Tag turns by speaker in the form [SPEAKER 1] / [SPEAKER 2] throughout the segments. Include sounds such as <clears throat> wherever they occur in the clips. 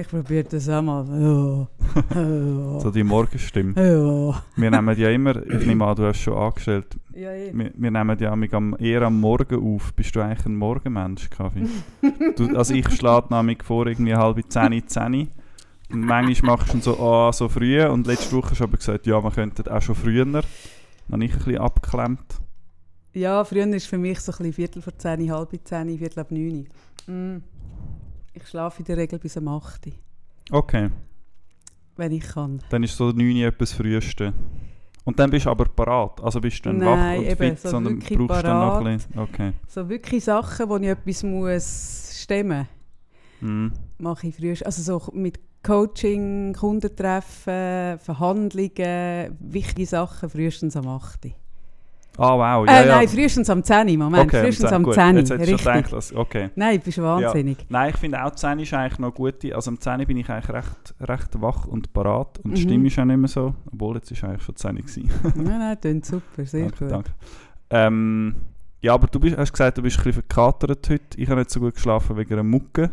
[SPEAKER 1] Ich probiere das auch mal. Ja. <laughs>
[SPEAKER 2] So die Morgenstimme.
[SPEAKER 1] ja.
[SPEAKER 2] Wir nehmen ja immer, ich nehme an, du hast schon angestellt,
[SPEAKER 1] Ja, eh.
[SPEAKER 2] wir, wir nehmen ja am, eher am Morgen auf. Bist du eigentlich ein Morgenmensch, Kaffee? <laughs> du, also ich schlage nämlich vor, irgendwie halb zehn, zehn. Und manchmal machst du so, ah, so früh. Und letzte Woche hast du aber gesagt, ja, wir könnten auch schon früher. Dann habe ich ein bisschen abgeklemmt.
[SPEAKER 1] Ja, früher ist für mich so ein bisschen Viertel vor 10, halb 10, Viertel ab 9. Mm. Ich schlafe in der Regel bis um 8 Uhr,
[SPEAKER 2] Okay,
[SPEAKER 1] wenn ich kann.
[SPEAKER 2] dann ist so 9 Uhr etwas Früheste. Und dann bist du aber parat. Also bist du dann
[SPEAKER 1] Nein,
[SPEAKER 2] wach und
[SPEAKER 1] eben,
[SPEAKER 2] fit,
[SPEAKER 1] so
[SPEAKER 2] sondern brauchst dann noch ein
[SPEAKER 1] parat.
[SPEAKER 2] bisschen. Okay.
[SPEAKER 1] So wirklich Sachen, wo ich etwas muss stemmen
[SPEAKER 2] Mhm.
[SPEAKER 1] mache ich früh. Also so mit Coaching, Kundentreffen, Verhandlungen, wichtige Sachen frühestens am 8 Uhr.
[SPEAKER 2] Ah, wow. Ja,
[SPEAKER 1] äh,
[SPEAKER 2] ja.
[SPEAKER 1] nein, frühestens am 10 Uhr. Moment,
[SPEAKER 2] okay,
[SPEAKER 1] frühestens
[SPEAKER 2] um
[SPEAKER 1] am
[SPEAKER 2] 10
[SPEAKER 1] 10
[SPEAKER 2] Gut, Jetzt
[SPEAKER 1] Uhr.
[SPEAKER 2] hättest du gedacht, dass, okay.
[SPEAKER 1] Nein, bist du wahnsinnig.
[SPEAKER 2] Nein, ich finde auch 10 ist eigentlich noch gut. Also am 10 bin ich eigentlich recht, recht wach und parat. Und die
[SPEAKER 1] Mhm.
[SPEAKER 2] Stimme ist auch nicht mehr so. Obwohl, jetzt ist eigentlich schon 10 gewesen.
[SPEAKER 1] nein, nein, klingt super, sehr
[SPEAKER 2] danke,
[SPEAKER 1] gut.
[SPEAKER 2] danke. Ähm, ja, aber du bist, hast gesagt, du bist ein bisschen verkatert heute. Ich habe nicht so gut geschlafen wegen einer Mucke,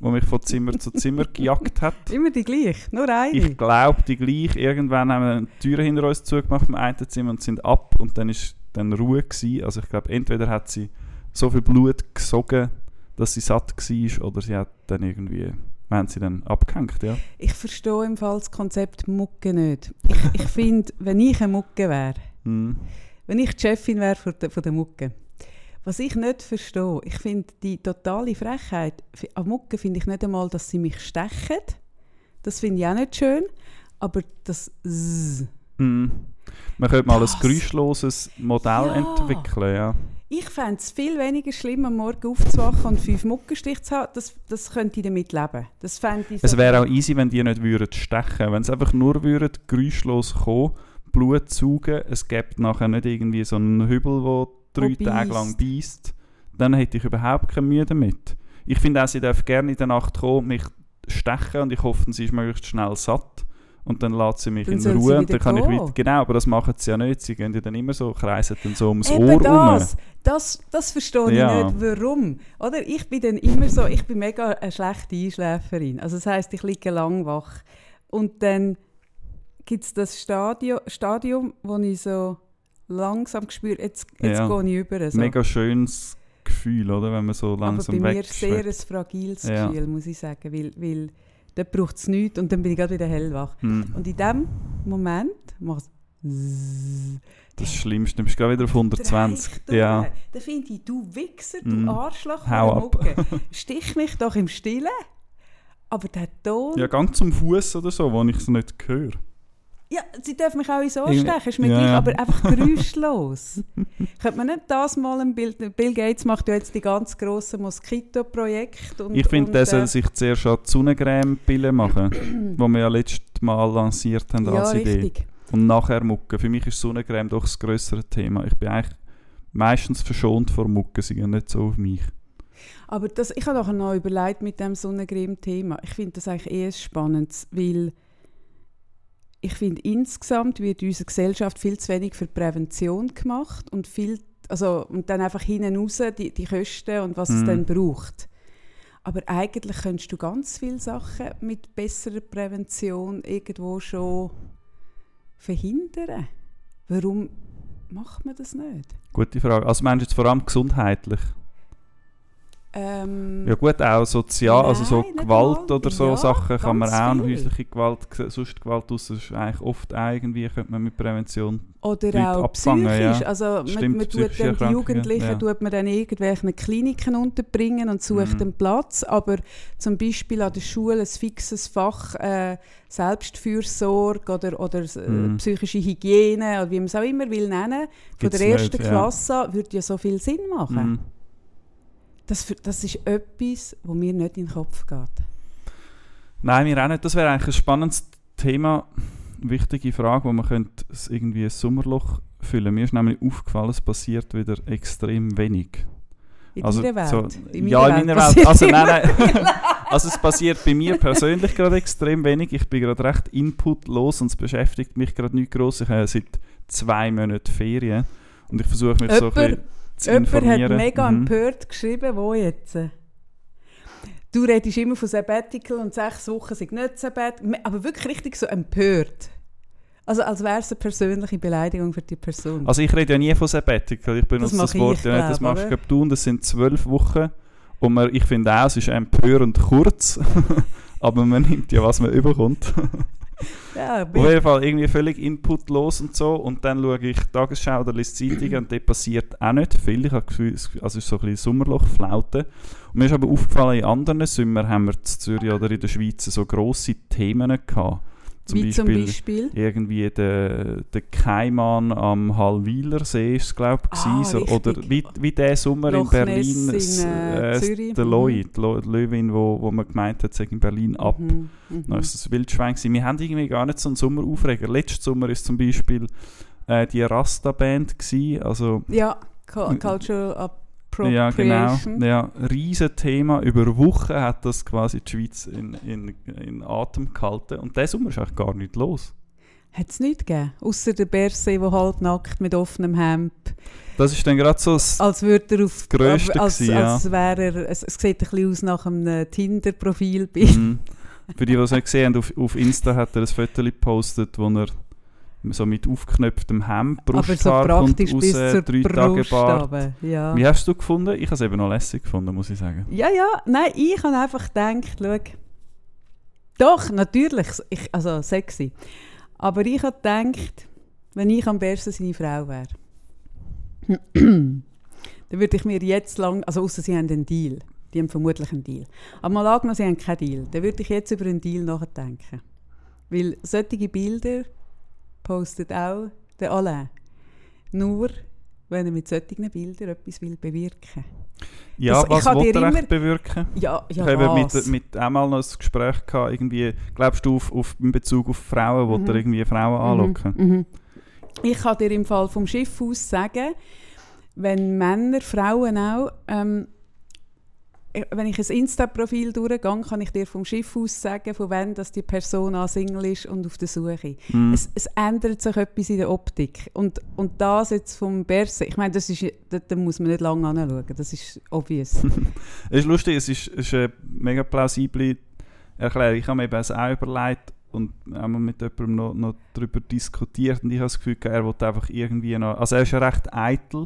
[SPEAKER 2] die mich von Zimmer zu Zimmer <laughs> gejagt hat.
[SPEAKER 1] Immer die gleich, nur eine.
[SPEAKER 2] Ich glaube, die gleich. Irgendwann haben wir die Türen hinter uns zugemacht im einen Zimmer und sind ab und dann ist dann Ruhe gewesen. Also ich glaube, entweder hat sie so viel Blut gesogen, dass sie satt war, oder sie hat dann irgendwie, wir haben sie dann abgehängt, ja.
[SPEAKER 1] Ich verstehe im Fall das Konzept Mucke nicht. Ich, ich finde, wenn ich eine Mucke wäre,
[SPEAKER 2] Mhm.
[SPEAKER 1] wenn ich die Chefin wäre von der, von der Mucke, was ich nicht verstehe, ich finde die totale Frechheit, an Mucke finde ich nicht einmal, dass sie mich stechen. Das finde ich auch nicht schön. Aber das Zzz,
[SPEAKER 2] Mhm. Man könnte mal ein
[SPEAKER 1] Das-
[SPEAKER 2] geräuschloses Modell
[SPEAKER 1] Ja.
[SPEAKER 2] entwickeln, ja.
[SPEAKER 1] Ich fände es viel weniger schlimm, am Morgen aufzuwachen und fünf Muckenstiche zu haben. Das, das könnte ich damit leben. Das fände ich
[SPEAKER 2] Es
[SPEAKER 1] so-
[SPEAKER 2] wäre auch easy, wenn die nicht würden stechen. Wenn sie einfach nur würden, geräuschlos kommen, Blut saugen, es gibt nachher nicht irgendwie so einen Hübel, der drei
[SPEAKER 1] Wo
[SPEAKER 2] Tage lang beißt, dann hätte ich überhaupt keine Mühe damit. Ich finde auch, sie darf gerne in der Nacht kommen, mich stechen und ich hoffe, sie ist möglichst schnell satt. Und dann lässt sie mich
[SPEAKER 1] Dann
[SPEAKER 2] in Ruhe und dann kann ich
[SPEAKER 1] gehen.
[SPEAKER 2] weiter. Genau, aber das machen sie ja nicht. Sie gehen ja dann immer so, kreisen dann so ums
[SPEAKER 1] Eben
[SPEAKER 2] Ohr rum.
[SPEAKER 1] das, das, das verstehe
[SPEAKER 2] Ja.
[SPEAKER 1] ich nicht, warum. Oder ich bin dann immer so, ich bin mega eine schlechte Einschläferin. Also das heisst, ich liege lang wach. Und dann gibt es das Stadium, Stadium, wo ich so langsam spüre, jetzt, jetzt
[SPEAKER 2] Ja.
[SPEAKER 1] gehe ich über. So.
[SPEAKER 2] Mega schönes Gefühl, oder? Wenn man so
[SPEAKER 1] Aber
[SPEAKER 2] langsam
[SPEAKER 1] bei mir sehr ein fragiles
[SPEAKER 2] Ja.
[SPEAKER 1] Gefühl, muss ich sagen, weil, weil dort braucht es nichts und dann bin ich gerade wieder hellwach.
[SPEAKER 2] Hm.
[SPEAKER 1] Und in dem Moment macht es
[SPEAKER 2] Das Schlimmste, du bist gerade wieder auf 120.
[SPEAKER 1] Dreich
[SPEAKER 2] Ja.
[SPEAKER 1] Dann finde ich, du Wichser, du
[SPEAKER 2] Mm.
[SPEAKER 1] Arschloch
[SPEAKER 2] Hau
[SPEAKER 1] Mucke, stich mich doch im Stillen. Aber der Ton...
[SPEAKER 2] ja, gang zum Fuß oder so, wo ich es nicht höre.
[SPEAKER 1] Ja, sie dürfen mich auch in so stechen, ist mir
[SPEAKER 2] ja,
[SPEAKER 1] gleich, aber einfach <laughs> geräuschlos. Könnte man nicht das mal ein Bild... Bill Gates macht ja jetzt die ganz grossen Moskito-Projekte.
[SPEAKER 2] Ich finde, der
[SPEAKER 1] äh,
[SPEAKER 2] soll sich zuerst an die Sonnencreme-Pille machen, <clears throat> die wir ja letztes Mal lanciert haben
[SPEAKER 1] Ja,
[SPEAKER 2] als Idee.
[SPEAKER 1] richtig.
[SPEAKER 2] Und nachher Mucke. Für mich ist Sonnencreme doch das größere Thema. Ich bin eigentlich meistens verschont vor Mucke, sie gehen nicht so auf mich.
[SPEAKER 1] Aber das, ich habe nachher noch überlegt mit dem Sonnencreme-Thema. Ich finde das eigentlich eh ein spannendes, weil ich finde, insgesamt wird in unserer Gesellschaft viel zu wenig für Prävention gemacht und viel, also, und dann einfach hinten raus die, die Kosten und was es
[SPEAKER 2] Mhm.
[SPEAKER 1] dann braucht. Aber eigentlich könntest du ganz viele Sachen mit besserer Prävention irgendwo schon verhindern. Warum macht man das nicht?
[SPEAKER 2] Gute Frage. Also meinst du jetzt vor allem gesundheitlich?
[SPEAKER 1] Ähm,
[SPEAKER 2] Ja gut, auch sozial, also so
[SPEAKER 1] Nein,
[SPEAKER 2] Gewalt oder so
[SPEAKER 1] Ja,
[SPEAKER 2] Sachen kann man auch,
[SPEAKER 1] viel.
[SPEAKER 2] häusliche Gewalt, sonst Gewalt aus, das ist eigentlich oft auch irgendwie, könnte man mit Prävention
[SPEAKER 1] Oder
[SPEAKER 2] Leute
[SPEAKER 1] auch
[SPEAKER 2] abfangen,
[SPEAKER 1] psychisch.
[SPEAKER 2] ja.
[SPEAKER 1] Also
[SPEAKER 2] Stimmt,
[SPEAKER 1] man tut dann die Jugendlichen
[SPEAKER 2] ja.
[SPEAKER 1] tut man dann in irgendwelchen Kliniken unterbringen und sucht
[SPEAKER 2] Mhm.
[SPEAKER 1] einen Platz. Aber zum Beispiel an der Schule ein fixes Fach äh, Selbstfürsorge oder, oder äh,
[SPEAKER 2] Mhm.
[SPEAKER 1] psychische Hygiene oder wie man es auch immer will nennen, von
[SPEAKER 2] Gibt's
[SPEAKER 1] der ersten
[SPEAKER 2] nicht, ja.
[SPEAKER 1] Klasse an, würde ja so viel Sinn machen.
[SPEAKER 2] Mhm.
[SPEAKER 1] Das, das ist etwas, wo mir nicht in den Kopf geht.
[SPEAKER 2] Nein, mir auch nicht. Das wäre eigentlich ein spannendes Thema, wichtige Frage, wo man könnte es irgendwie ein Sommerloch füllen. Mir ist nämlich aufgefallen, es passiert wieder extrem wenig.
[SPEAKER 1] In
[SPEAKER 2] Also,
[SPEAKER 1] deiner
[SPEAKER 2] so-
[SPEAKER 1] Welt. in
[SPEAKER 2] ja, in meiner Welt. Also, nein, nein. <laughs> Also es passiert bei mir persönlich gerade extrem wenig. Ich bin gerade recht inputlos und es beschäftigt mich gerade nicht groß. Ich habe seit zwei Monaten Ferien und ich versuche mich so ein bisschen zu
[SPEAKER 1] Jemand hat
[SPEAKER 2] informieren.
[SPEAKER 1] mega
[SPEAKER 2] Mhm.
[SPEAKER 1] empört geschrieben, wo jetzt? du redest immer von Sabbatical und sechs Wochen sind nicht Sabbatical, aber wirklich richtig so empört. Also als wäre es eine persönliche Beleidigung für die Person.
[SPEAKER 2] Also ich rede ja nie von Sabbatical, ich benutze das,
[SPEAKER 1] mache
[SPEAKER 2] Wort
[SPEAKER 1] ich,
[SPEAKER 2] ja nicht, das machst glaub, du und das sind zwölf Wochen und man, ich finde auch, es ist empörend kurz, <laughs> aber man nimmt ja, was man überkommt. <laughs> <laughs>
[SPEAKER 1] ja,
[SPEAKER 2] Auf jeden Fall irgendwie völlig inputlos und so. Und dann schaue ich Tagesschau oder lese Zeitungen und dort passiert auch nicht viel. Ich habe das Gefühl, es also es ist so ein bisschen Sommerlochflaute. Und mir ist aber aufgefallen, in anderen Sommern haben wir in Zürich oder in der Schweiz so grosse Themen gehabt. Zum Beispiel,
[SPEAKER 1] zum Beispiel?
[SPEAKER 2] irgendwie der, der Kaiman am Hallwiler See ist glaube ich,
[SPEAKER 1] Ah,
[SPEAKER 2] so, oder wie, wie der Sommer
[SPEAKER 1] Loch
[SPEAKER 2] in Berlin,
[SPEAKER 1] in, äh,
[SPEAKER 2] äh,
[SPEAKER 1] Zürich.
[SPEAKER 2] der
[SPEAKER 1] Mhm.
[SPEAKER 2] Lloyd, Lo- Löwin, wo, wo man gemeint hat, in Berlin ab.
[SPEAKER 1] Mhm, mhm.
[SPEAKER 2] Dann ist das Wildschwein gewesen. Wir haben irgendwie gar nicht so einen Sommeraufreger. Letzten Sommer ist zum Beispiel äh, die Rasta-Band gewesen, also
[SPEAKER 1] Ja, Cu- Cultural
[SPEAKER 2] ja genau, ja, riesen Thema. Über Wochen hat das quasi die Schweiz in, in, in Atem gehalten und diesen Sommer ist eigentlich gar nicht los.
[SPEAKER 1] Hat es nichts gegeben? Außer der Berse, der halbnackt mit offenem Hemd.
[SPEAKER 2] Das ist dann gerade so das
[SPEAKER 1] Als würde er auf...
[SPEAKER 2] Grösste
[SPEAKER 1] als,
[SPEAKER 2] gewesen,
[SPEAKER 1] als
[SPEAKER 2] ja.
[SPEAKER 1] wäre er... Es, es sieht ein bisschen aus nach einem Tinder-Profilbild.
[SPEAKER 2] Mhm. Für die, die es nicht gesehen haben, auf, auf Insta hat er ein Foto gepostet, wo er so mit aufgeknöpftem Hemd,
[SPEAKER 1] Aber so
[SPEAKER 2] Brusthaar
[SPEAKER 1] praktisch
[SPEAKER 2] raus,
[SPEAKER 1] bis zur
[SPEAKER 2] drei Tage Bart.
[SPEAKER 1] Ja.
[SPEAKER 2] Wie hast du gefunden? Ich habe es eben noch lässig gefunden, muss ich sagen.
[SPEAKER 1] ja, ja. Nein, ich habe einfach gedacht, schau... Doch, natürlich. Ich, also sexy. Aber ich habe gedacht, wenn ich am besten seine Frau wäre, <clears throat> dann würde ich mir jetzt lang... Also außer sie haben einen Deal. Die haben vermutlich einen Deal. Aber mal angenommen, sie haben keinen Deal. Dann würde ich jetzt über einen Deal nachdenken. Weil solche Bilder postet auch der Alain. Nur, wenn er mit solchen Bildern etwas will bewirken
[SPEAKER 2] Ja,
[SPEAKER 1] Das- ich
[SPEAKER 2] was will er
[SPEAKER 1] immer-
[SPEAKER 2] echt bewirken?
[SPEAKER 1] Ja, ja,
[SPEAKER 2] ich habe mit, mit einmal noch ein Gespräch gehabt, irgendwie, glaubst du, auf, auf, in Bezug auf Frauen, will er irgendwie Frauen anlocken?
[SPEAKER 1] Mhm, mhm. Ich kann dir im Fall vom Schiff aus sagen, wenn Männer, Frauen auch, ähm, äh, wenn ich ein Insta-Profil durchgehe, kann ich dir vom Schiff aus sagen, von wann dass die Person Single ist und auf der Suche.
[SPEAKER 2] Mhm.
[SPEAKER 1] Es, es ändert sich etwas in der Optik. Und, und das jetzt vom Berse, ich meine, das ist, da, da muss man nicht lange anschauen, das ist obvious. <laughs>
[SPEAKER 2] Es ist lustig, es ist, es ist eine mega plausible Erklärung. Ich habe mir eben das auch überlegt und einmal mit jemandem noch, noch darüber diskutiert und ich habe das Gefühl, er will einfach irgendwie noch... Also er ist ja recht eitel,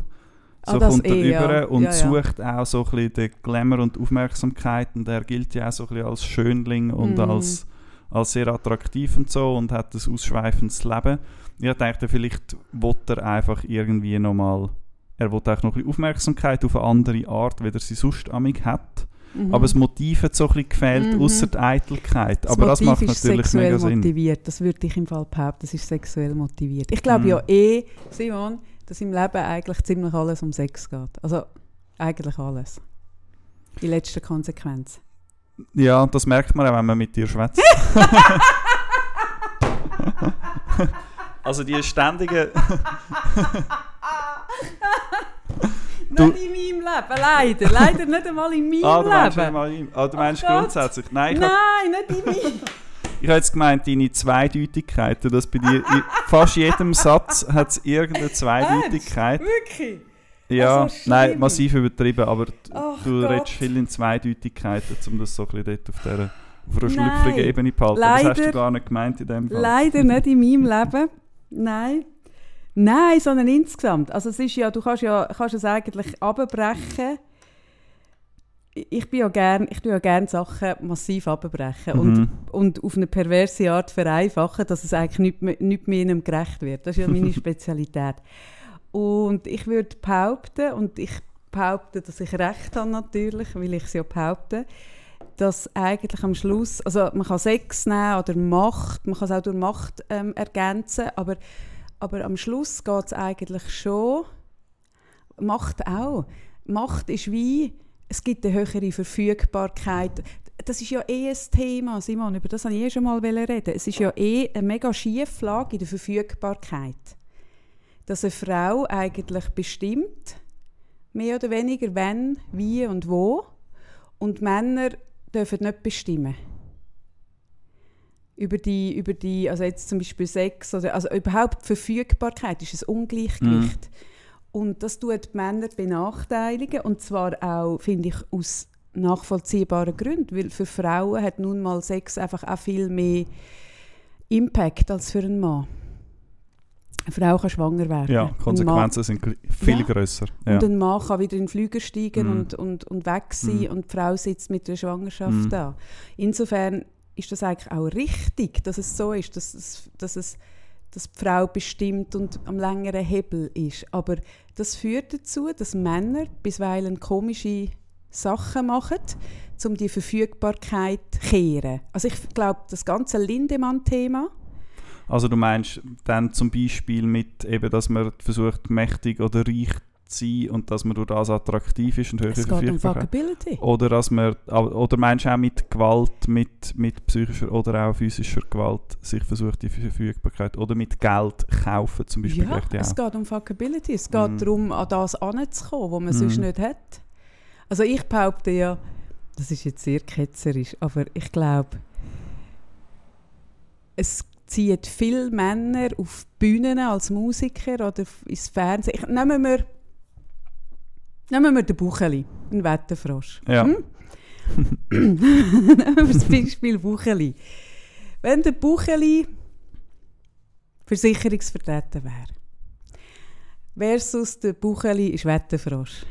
[SPEAKER 2] so
[SPEAKER 1] Ah, das
[SPEAKER 2] kommt er
[SPEAKER 1] eh, ja.
[SPEAKER 2] rüber und
[SPEAKER 1] Ja, ja.
[SPEAKER 2] sucht auch so ein bisschen den Glamour und Aufmerksamkeit und er gilt ja auch so ein bisschen als Schönling und
[SPEAKER 1] Mhm.
[SPEAKER 2] als, als sehr attraktiv und so und hat ein ausschweifendes Leben. Ich dachte, vielleicht will er einfach irgendwie nochmal... Er will auch noch ein bisschen Aufmerksamkeit auf eine andere Art, wie er sie sonst amig hat.
[SPEAKER 1] Mhm.
[SPEAKER 2] Aber das Motiv hat so ein bisschen gefehlt,
[SPEAKER 1] Mhm.
[SPEAKER 2] außer die Eitelkeit.
[SPEAKER 1] Das
[SPEAKER 2] Aber das
[SPEAKER 1] Motiv
[SPEAKER 2] macht
[SPEAKER 1] ist
[SPEAKER 2] natürlich
[SPEAKER 1] sexuell
[SPEAKER 2] mega Sinn.
[SPEAKER 1] motiviert. Das würde ich im Fall behaupten, das ist sexuell motiviert. Ich glaube
[SPEAKER 2] Mhm.
[SPEAKER 1] ja eh, Simon, dass im Leben eigentlich ziemlich alles um Sex geht. Also eigentlich alles. In letzter Konsequenz.
[SPEAKER 2] Ja, und das merkt man auch, wenn man mit dir schwätzt. <laughs> also die ständige... Du-
[SPEAKER 1] nicht in meinem Leben, leider. Leider nicht einmal in meinem
[SPEAKER 2] ah, du meinst,
[SPEAKER 1] Leben.
[SPEAKER 2] mal, ihm- ah, du meinst
[SPEAKER 1] Oh Gott.
[SPEAKER 2] grundsätzlich. Nein,
[SPEAKER 1] Nein, nicht in meinem
[SPEAKER 2] ich hab jetzt gemeint, deine Zweideutigkeiten, dass bei dir in fast jedem Satz hat es irgendeine Zweideutigkeit.
[SPEAKER 1] Wirklich?
[SPEAKER 2] Ja,
[SPEAKER 1] Also
[SPEAKER 2] nein, massiv übertrieben, aber
[SPEAKER 1] Ach
[SPEAKER 2] du
[SPEAKER 1] Gott.
[SPEAKER 2] redest viel in Zweideutigkeiten, um das so ein bisschen dort auf, dieser, auf einer schlüpfrigen Ebene zu behalten. Das hast
[SPEAKER 1] Leider-
[SPEAKER 2] du gar nicht gemeint in dem Fall.
[SPEAKER 1] Leider nicht in meinem Leben. Nein. Nein, sondern insgesamt. Also es ist ja, du kannst ja kannst es eigentlich abbrechen. Ich bin ja gern, ich tue ja gerne Sachen massiv abbrechen und,
[SPEAKER 2] Mhm.
[SPEAKER 1] und auf eine perverse Art vereinfachen, dass es eigentlich nicht mehr, nicht mehr einem gerecht wird. Das ist ja meine <laughs> Spezialität. Und ich würde behaupten, und ich behaupte, dass ich recht habe natürlich, weil ich es ja behaupte, dass eigentlich am Schluss, also man kann Sex nehmen oder Macht, man kann es auch durch Macht ähm, ergänzen, aber, aber am Schluss geht es eigentlich schon, Macht auch. Macht ist wie, es gibt eine höhere Verfügbarkeit. Das ist ja eh ein Thema, Simon, über das wollte ich eh schon mal reden. Es ist ja eh eine mega Schieflage in der Verfügbarkeit. Dass eine Frau eigentlich bestimmt, mehr oder weniger, wenn, wie und wo. Und Männer dürfen nicht bestimmen. Über die, über die, also jetzt zum Beispiel Sex oder also überhaupt die Verfügbarkeit ist ein Ungleichgewicht. Und das tut die Männer benachteiligen und zwar auch, finde ich, aus nachvollziehbaren Gründen. Weil für Frauen hat nun mal Sex einfach auch viel mehr Impact als für einen Mann. Eine Frau kann schwanger werden.
[SPEAKER 2] Ja, Konsequenzen sind viel
[SPEAKER 1] Ja.
[SPEAKER 2] grösser.
[SPEAKER 1] Und
[SPEAKER 2] Ja.
[SPEAKER 1] ein Mann kann wieder in den Flüger steigen
[SPEAKER 2] Mhm.
[SPEAKER 1] und, und, und weg sein
[SPEAKER 2] Mhm.
[SPEAKER 1] und die Frau sitzt mit der Schwangerschaft
[SPEAKER 2] Mhm.
[SPEAKER 1] da. Insofern ist das eigentlich auch richtig, dass es so ist, dass, es, dass, es, dass die Frau bestimmt und am längeren Hebel ist. Aber das führt dazu, dass Männer bisweilen komische Sachen machen, um die Verfügbarkeit zu kehren. Also ich glaube, das ganze Lindemann-Thema,
[SPEAKER 2] Also du meinst dann zum Beispiel mit, eben, dass man versucht, mächtig oder reich zu sein und dass man durch das attraktiv ist und höhere
[SPEAKER 1] es geht um? Fuckability.
[SPEAKER 2] Oder, dass man, oder meinst du auch mit Gewalt, mit, mit psychischer oder auch physischer Gewalt sich versucht, die Verfügbarkeit oder mit Geld kaufen zum Beispiel?
[SPEAKER 1] Ja, es
[SPEAKER 2] auch.
[SPEAKER 1] geht um Fuckability. Es geht
[SPEAKER 2] Mhm.
[SPEAKER 1] darum, an das anzukommen, was man sonst
[SPEAKER 2] Mhm.
[SPEAKER 1] nicht hat. Also ich behaupte ja, das ist jetzt sehr ketzerisch, aber ich glaube, es zieht viele Männer auf Bühnen als Musiker oder ins Fernsehen. Ich, nehmen, wir, nehmen wir den Bucheli, einen Wetterfrosch.
[SPEAKER 2] Ja.
[SPEAKER 1] Hm? <laughs> nehmen wir das Beispiel Bucheli. Wenn der Bucheli Versicherungsvertreter wäre versus der Bucheli ist Wetterfrosch.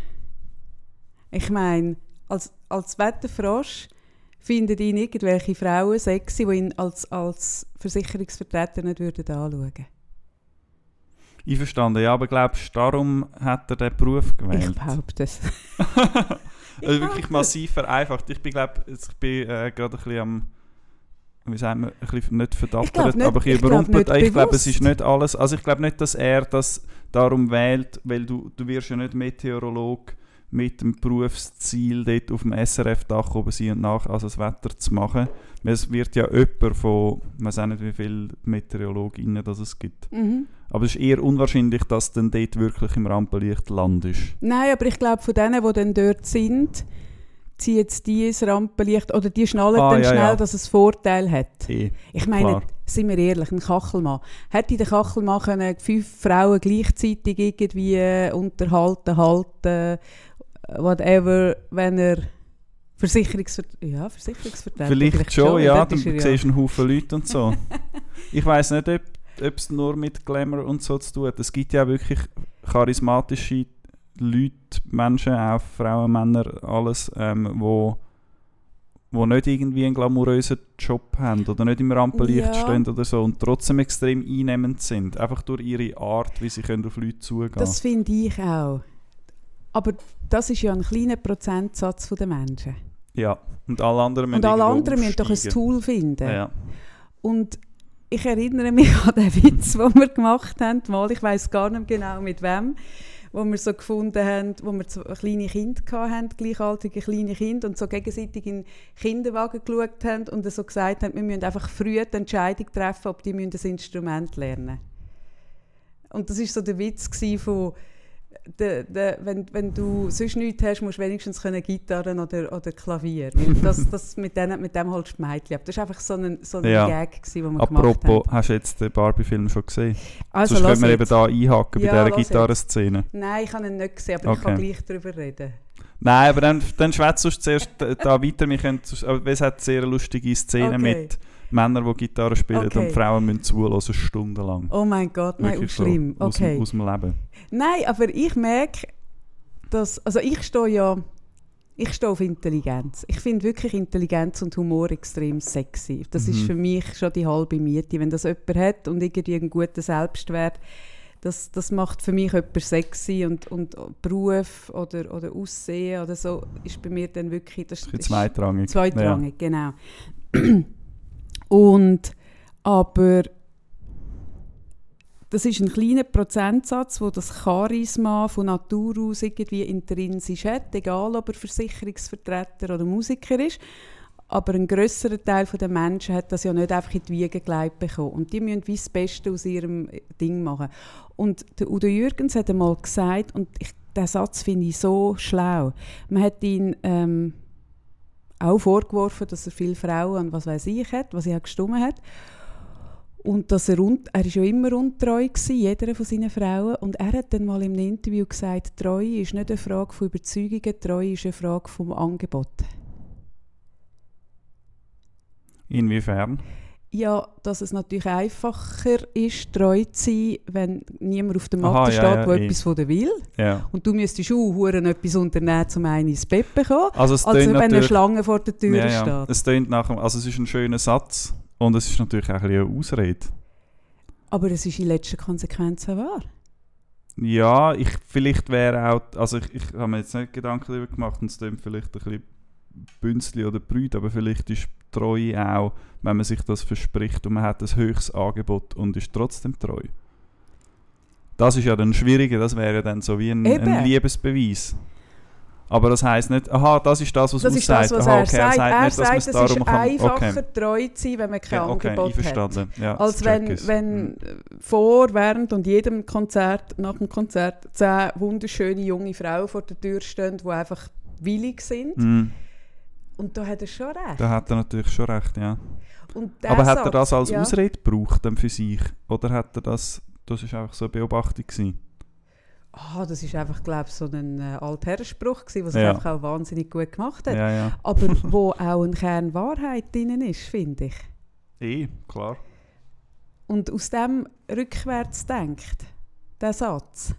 [SPEAKER 1] Ich meine, als, als Wetterfrosch finden ihn irgendwelche Frauen sexy, die ihn als, als Versicherungsvertreter nicht würden anschauen
[SPEAKER 2] Einverstanden, ja, aber glaubst du, darum hat er den Beruf gewählt?
[SPEAKER 1] Ich behaupte es. <laughs>
[SPEAKER 2] also wirklich massiv vereinfacht. Ich bin, glaube ich bin äh, gerade ein bisschen am, wie sagt man, ein bisschen nicht verdattert, aber ein bisschen überrumpelt. Ich glaube, es ist nicht alles, also ich glaube nicht, dass er das darum wählt, weil du, du wirst ja nicht Meteorolog mit dem Berufsziel dort auf dem SRF-Dach oben sein und nach also das Wetter zu machen. Es wird ja jemand von, man weiß auch nicht, wie viele Meteorologinnen das es gibt.
[SPEAKER 1] Mhm.
[SPEAKER 2] Aber es ist eher unwahrscheinlich, dass dann dort wirklich im Rampenlicht landest.
[SPEAKER 1] Nein, aber ich glaube, von denen, die dann dort sind, ziehen jetzt die ins Rampenlicht oder die schnallen
[SPEAKER 2] Ah,
[SPEAKER 1] dann
[SPEAKER 2] ja,
[SPEAKER 1] schnell,
[SPEAKER 2] ja.
[SPEAKER 1] dass es Vorteil hat.
[SPEAKER 2] Eh.
[SPEAKER 1] Ich meine,
[SPEAKER 2] Klar.
[SPEAKER 1] sind wir ehrlich, ein Kachelmann. Hätte der Kachelmann können fünf Frauen gleichzeitig irgendwie äh, unterhalten, halten, whatever, wenn er Versicherungsver ja, Versicherungsvertreter
[SPEAKER 2] Vielleicht, schon, ja.
[SPEAKER 1] dort
[SPEAKER 2] Du
[SPEAKER 1] ist er
[SPEAKER 2] siehst einen Haufen Leute und so. <laughs> ich weiß nicht, ob es nur mit Glamour und so zu tun hat. Es gibt ja wirklich charismatische Leute, Menschen, auch Frauen, Männer, alles, ähm, wo, wo nicht irgendwie einen glamourösen Job haben oder nicht im Rampenlicht
[SPEAKER 1] Ja.
[SPEAKER 2] stehen oder so und trotzdem extrem einnehmend sind. Einfach durch ihre Art, wie sie können auf Leute zugehen
[SPEAKER 1] Das finde ich auch. Aber das ist ja ein kleiner Prozentsatz der Menschen.
[SPEAKER 2] Ja, und alle anderen müssen
[SPEAKER 1] Und alle anderen müssen doch ein. Tool finden.
[SPEAKER 2] Ja.
[SPEAKER 1] Und ich erinnere mich <laughs> an den Witz, den wir gemacht haben, mal, ich weiß gar nicht genau mit wem, wo wir so gefunden haben, wo wir so kleine Kinder hatten, gleichaltrige kleine Kinder, und so gegenseitig in den Kinderwagen geschaut haben und so gesagt haben, wir müssen einfach früh die Entscheidung treffen, ob die müssen das Instrument lernen Und das war so der Witz von, de, de, wenn, wenn du sonst nichts hast, musst du wenigstens können Gitarre oder, oder Klavier. <laughs> Das, das mit, dem, mit dem holst du Mädchen ab. Das war einfach so ein, so ein
[SPEAKER 2] Ja.
[SPEAKER 1] Gag, gewesen, den wir gemacht
[SPEAKER 2] Apropos,
[SPEAKER 1] haben.
[SPEAKER 2] hast du jetzt den Barbie-Film schon gesehen?
[SPEAKER 1] Also,
[SPEAKER 2] Sonst können wir eben da einhaken
[SPEAKER 1] Ja,
[SPEAKER 2] bei dieser. Gitarrenszene.
[SPEAKER 1] Nein, ich habe ihn nicht gesehen, aber ich kann
[SPEAKER 2] Okay.
[SPEAKER 1] gleich darüber reden.
[SPEAKER 2] Nein, aber dann, dann schwätzt du zuerst äh, da weiter. Wir können, es hat sehr lustige Szenen
[SPEAKER 1] Okay.
[SPEAKER 2] mit Männern, die Gitarre spielen
[SPEAKER 1] Okay.
[SPEAKER 2] und Frauen müssen zuhören, stundenlang.
[SPEAKER 1] Oh mein Gott, nein,
[SPEAKER 2] Wirklich
[SPEAKER 1] auch schlimm.
[SPEAKER 2] so, aus,
[SPEAKER 1] Okay.
[SPEAKER 2] dem, aus dem Leben.
[SPEAKER 1] Nein, aber ich merke, dass, also ich stehe ja, ich stehe auf Intelligenz. Ich finde wirklich Intelligenz und Humor extrem sexy. Das ist
[SPEAKER 2] Mhm.
[SPEAKER 1] für mich schon die halbe Miete. Wenn das jemand hat und irgendwie einen guten Selbstwert, das, das macht für mich jemand sexy und, und Beruf oder, oder Aussehen oder so ist bei mir dann wirklich, das
[SPEAKER 2] Das ist zweitrangig.
[SPEAKER 1] Zweitrangig, genau. Und aber das ist ein kleiner Prozentsatz, wo das Charisma von Natur aus irgendwie intrinsisch hat, egal ob er Versicherungsvertreter oder Musiker ist. Aber ein grösserer Teil der Menschen hat das ja nicht einfach in die Wiege gelegt bekommen. Und die müssen wie das Beste aus ihrem Ding machen. Und der Udo Jürgens hat einmal gesagt, und ich, den Satz finde ich so schlau, man hat ihn ähm, auch vorgeworfen, dass er viele Frauen und was weiß ich hat, was er gestummen hat. Und dass er, un er ist ja immer untreu gewesen, jeder von seinen Frauen. Und er hat dann mal im Interview gesagt, Treue ist nicht eine Frage von Überzeugungen, Treue ist eine Frage vom Angebot.
[SPEAKER 2] Inwiefern?
[SPEAKER 1] Ja, dass es natürlich einfacher ist, treu zu sein, wenn niemand auf der Matte
[SPEAKER 2] Aha, ja,
[SPEAKER 1] steht,
[SPEAKER 2] ja,
[SPEAKER 1] der
[SPEAKER 2] eh.
[SPEAKER 1] etwas von dir will.
[SPEAKER 2] Ja.
[SPEAKER 1] Und du müsstest auch etwas unternehmen, um einen ins Bett zu bekommen.
[SPEAKER 2] Also es tönt
[SPEAKER 1] wenn eine. Schlange vor der Tür
[SPEAKER 2] ja, ja.
[SPEAKER 1] steht.
[SPEAKER 2] Es nach also es ist ein schöner Satz und es ist natürlich auch ein bisschen eine Ausrede.
[SPEAKER 1] Aber es ist in letzter Konsequenz auch wahr.
[SPEAKER 2] Ja, ich, vielleicht wäre auch, also ich, ich habe mir jetzt nicht Gedanken darüber gemacht und es klingt vielleicht ein bisschen Bünzli oder Brüd, aber vielleicht ist Treue auch, wenn man sich das verspricht und man hat ein höchstes Angebot und ist trotzdem treu. Das ist ja dann schwieriger, das wäre ja dann so wie ein, ein Liebesbeweis. Aber das heisst nicht, aha, das ist das, was
[SPEAKER 1] Das
[SPEAKER 2] er
[SPEAKER 1] ist das,
[SPEAKER 2] sagt.
[SPEAKER 1] was
[SPEAKER 2] aha,
[SPEAKER 1] er
[SPEAKER 2] okay,
[SPEAKER 1] sagt.
[SPEAKER 2] er
[SPEAKER 1] Er
[SPEAKER 2] sagt
[SPEAKER 1] sagt,
[SPEAKER 2] nicht, man es
[SPEAKER 1] ist einfacher
[SPEAKER 2] Okay.
[SPEAKER 1] treu zu sein, wenn man kein
[SPEAKER 2] okay,
[SPEAKER 1] Angebot hat.
[SPEAKER 2] Ja,
[SPEAKER 1] Als
[SPEAKER 2] das
[SPEAKER 1] wenn,
[SPEAKER 2] ich.
[SPEAKER 1] wenn
[SPEAKER 2] Mhm.
[SPEAKER 1] vor, während und jedem Konzert, nach dem Konzert, zehn wunderschöne junge Frauen vor der Tür stehen, die einfach willig sind.
[SPEAKER 2] Mhm.
[SPEAKER 1] Und da hat er schon recht.
[SPEAKER 2] Da hat er natürlich schon recht, ja.
[SPEAKER 1] Und
[SPEAKER 2] Aber hat er das als
[SPEAKER 1] ja,
[SPEAKER 2] Ausrede gebraucht dann für sich? Oder hat er das, das ist einfach so eine Beobachtung gewesen?
[SPEAKER 1] Ah, das ist einfach, glaube ich, so ein äh, Altherrenspruch gewesen, was er
[SPEAKER 2] Ja.
[SPEAKER 1] einfach auch wahnsinnig gut gemacht hat.
[SPEAKER 2] Ja, ja.
[SPEAKER 1] Aber <laughs> wo auch ein Kern Wahrheit drin ist, finde ich.
[SPEAKER 2] Eh, klar.
[SPEAKER 1] Und aus dem rückwärts denkt, der Satz,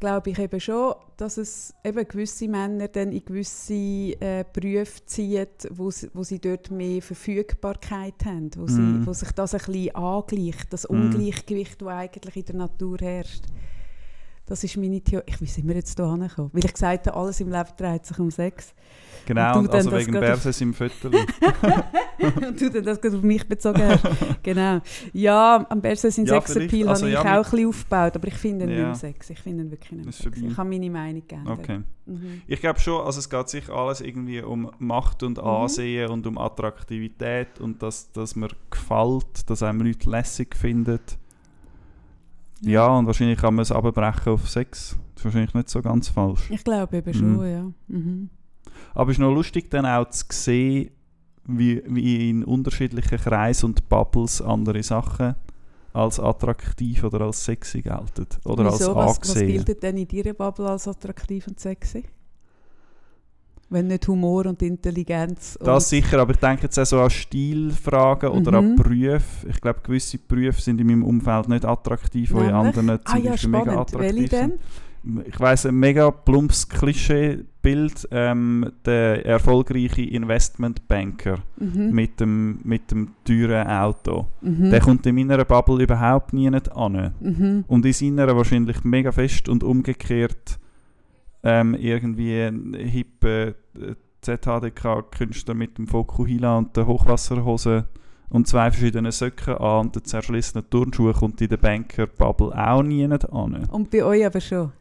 [SPEAKER 1] glaube ich eben schon, dass es eben gewisse Männer dann in gewisse äh, Berufe ziehen, wo, sie- wo sie dort mehr Verfügbarkeit haben, wo, sie,
[SPEAKER 2] Mm.
[SPEAKER 1] wo sich das ein bisschen angleicht, das
[SPEAKER 2] Mm.
[SPEAKER 1] Ungleichgewicht, das eigentlich in der Natur herrscht. Das ist meine Theorie. Ich, wie sind wir jetzt hier hingekommen? Weil ich gesagt habe, alles im Leben dreht sich um Sex.
[SPEAKER 2] Genau,
[SPEAKER 1] Und dann
[SPEAKER 2] also wegen Berses im Viertel.
[SPEAKER 1] Und du dann das gerade auf mich bezogen hast. <laughs> genau. Ja, am besten sind
[SPEAKER 2] Ja,
[SPEAKER 1] Sexappeal.
[SPEAKER 2] Also
[SPEAKER 1] habe ich
[SPEAKER 2] ja,
[SPEAKER 1] auch
[SPEAKER 2] mit-
[SPEAKER 1] ein bisschen aufgebaut, aber ich finde ihn
[SPEAKER 2] Ja.
[SPEAKER 1] nicht mehr Sex. Ich finde ihn wirklich nicht
[SPEAKER 2] Ist
[SPEAKER 1] Sex. Ich habe meine Meinung geändert.
[SPEAKER 2] Okay.
[SPEAKER 1] Mhm.
[SPEAKER 2] Ich glaube schon, also es geht sicher alles irgendwie um Macht und
[SPEAKER 1] Mhm.
[SPEAKER 2] Ansehen und um Attraktivität und dass, dass man gefällt, dass einem Leute lässig findet. Ja, und wahrscheinlich kann man es abbrechen auf Sex. Das ist wahrscheinlich nicht so ganz falsch.
[SPEAKER 1] Ich glaube eben
[SPEAKER 2] Mhm.
[SPEAKER 1] schon, ja. Mhm.
[SPEAKER 2] Aber es ist noch lustig dann auch zu sehen, wie, wie in unterschiedlichen Kreisen und Bubbles andere Sachen als attraktiv oder als sexy gelten. Oder
[SPEAKER 1] Wieso?
[SPEAKER 2] als
[SPEAKER 1] Was, was
[SPEAKER 2] angesehen.
[SPEAKER 1] gilt denn in deiner Bubble als attraktiv und sexy? Wenn nicht Humor und Intelligenz.
[SPEAKER 2] Das
[SPEAKER 1] und
[SPEAKER 2] sicher, aber ich denke jetzt auch so an Stilfragen oder an
[SPEAKER 1] Mhm.
[SPEAKER 2] Berufe. Ich glaube, gewisse Berufe sind in meinem Umfeld nicht attraktiv, die in anderen
[SPEAKER 1] Ah
[SPEAKER 2] zum
[SPEAKER 1] ja,
[SPEAKER 2] Beispiel mega attraktiv
[SPEAKER 1] denn?
[SPEAKER 2] sind. Ich weiss, ein mega plumpes Klischeebild. Ähm, der erfolgreiche Investmentbanker
[SPEAKER 1] Mhm.
[SPEAKER 2] mit, dem, mit dem teuren Auto.
[SPEAKER 1] Mhm.
[SPEAKER 2] Der kommt in meiner Bubble überhaupt nie nicht an.
[SPEAKER 1] Mhm.
[SPEAKER 2] Und in seiner wahrscheinlich mega fest und umgekehrt ähm, irgendwie ein hipper äh, ZHDK-Künstler mit dem Fokuhila und der Hochwasserhose und zwei verschiedenen Söcken an und der zerschlissenen Turnschuhe kommt in der Banker-Bubble auch nie nicht an.
[SPEAKER 1] Und bei euch aber schon.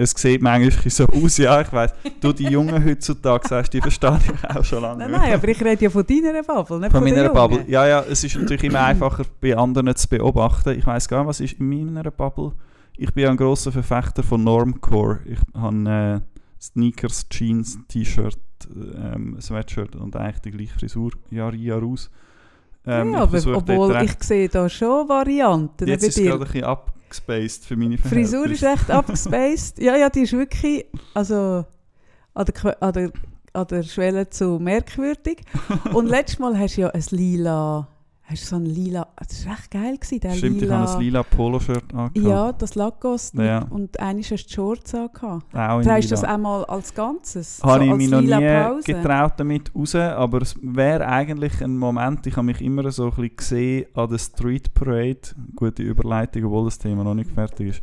[SPEAKER 2] Es sieht manchmal so aus, ja, ich weiss. Du, die Jungen heutzutage, sagst die verstehe ich auch schon lange
[SPEAKER 1] Nein,
[SPEAKER 2] nicht.
[SPEAKER 1] nein, aber ich rede ja von deiner Bubble, nicht
[SPEAKER 2] Von
[SPEAKER 1] von,
[SPEAKER 2] meiner Bubble. Ja, ja, es ist natürlich immer einfacher bei anderen zu beobachten. Ich weiß gar nicht, was ist in meiner Bubble. Ich bin ein grosser Verfechter von Normcore. Ich habe äh, Sneakers, Jeans, T-Shirt, ähm, Sweatshirt und eigentlich die gleiche Frisur Jahr in, Jahr aus. Ähm,
[SPEAKER 1] ja,
[SPEAKER 2] ich
[SPEAKER 1] obwohl ich sehe da schon Varianten
[SPEAKER 2] Jetzt ist es gerade ein bisschen abgespaced für meine
[SPEAKER 1] Die Frisur ist
[SPEAKER 2] Verhältnisse.
[SPEAKER 1] echt abgespaced. Ja, ja, die ist wirklich also, an, der, an, der, an der Schwelle zu merkwürdig. <laughs> Und letztes Mal hast du ja ein lila, hast du so ein lila, das war echt geil, gewesen, der
[SPEAKER 2] Stimmt, ich
[SPEAKER 1] lila.
[SPEAKER 2] habe ein lila Polo-Shirt angehabt.
[SPEAKER 1] Ja, das Lacoste
[SPEAKER 2] Ja.
[SPEAKER 1] und eigentlich hast du Shorts angehabt.
[SPEAKER 2] Auch in
[SPEAKER 1] Trägst du das einmal als Ganzes?
[SPEAKER 2] Habe
[SPEAKER 1] so
[SPEAKER 2] ich mich noch nie
[SPEAKER 1] Pause?
[SPEAKER 2] getraut damit raus, aber es wäre eigentlich ein Moment, ich habe mich immer so ein bisschen gesehen an der Street Parade, gute Überleitung, obwohl das Thema noch nicht fertig ist,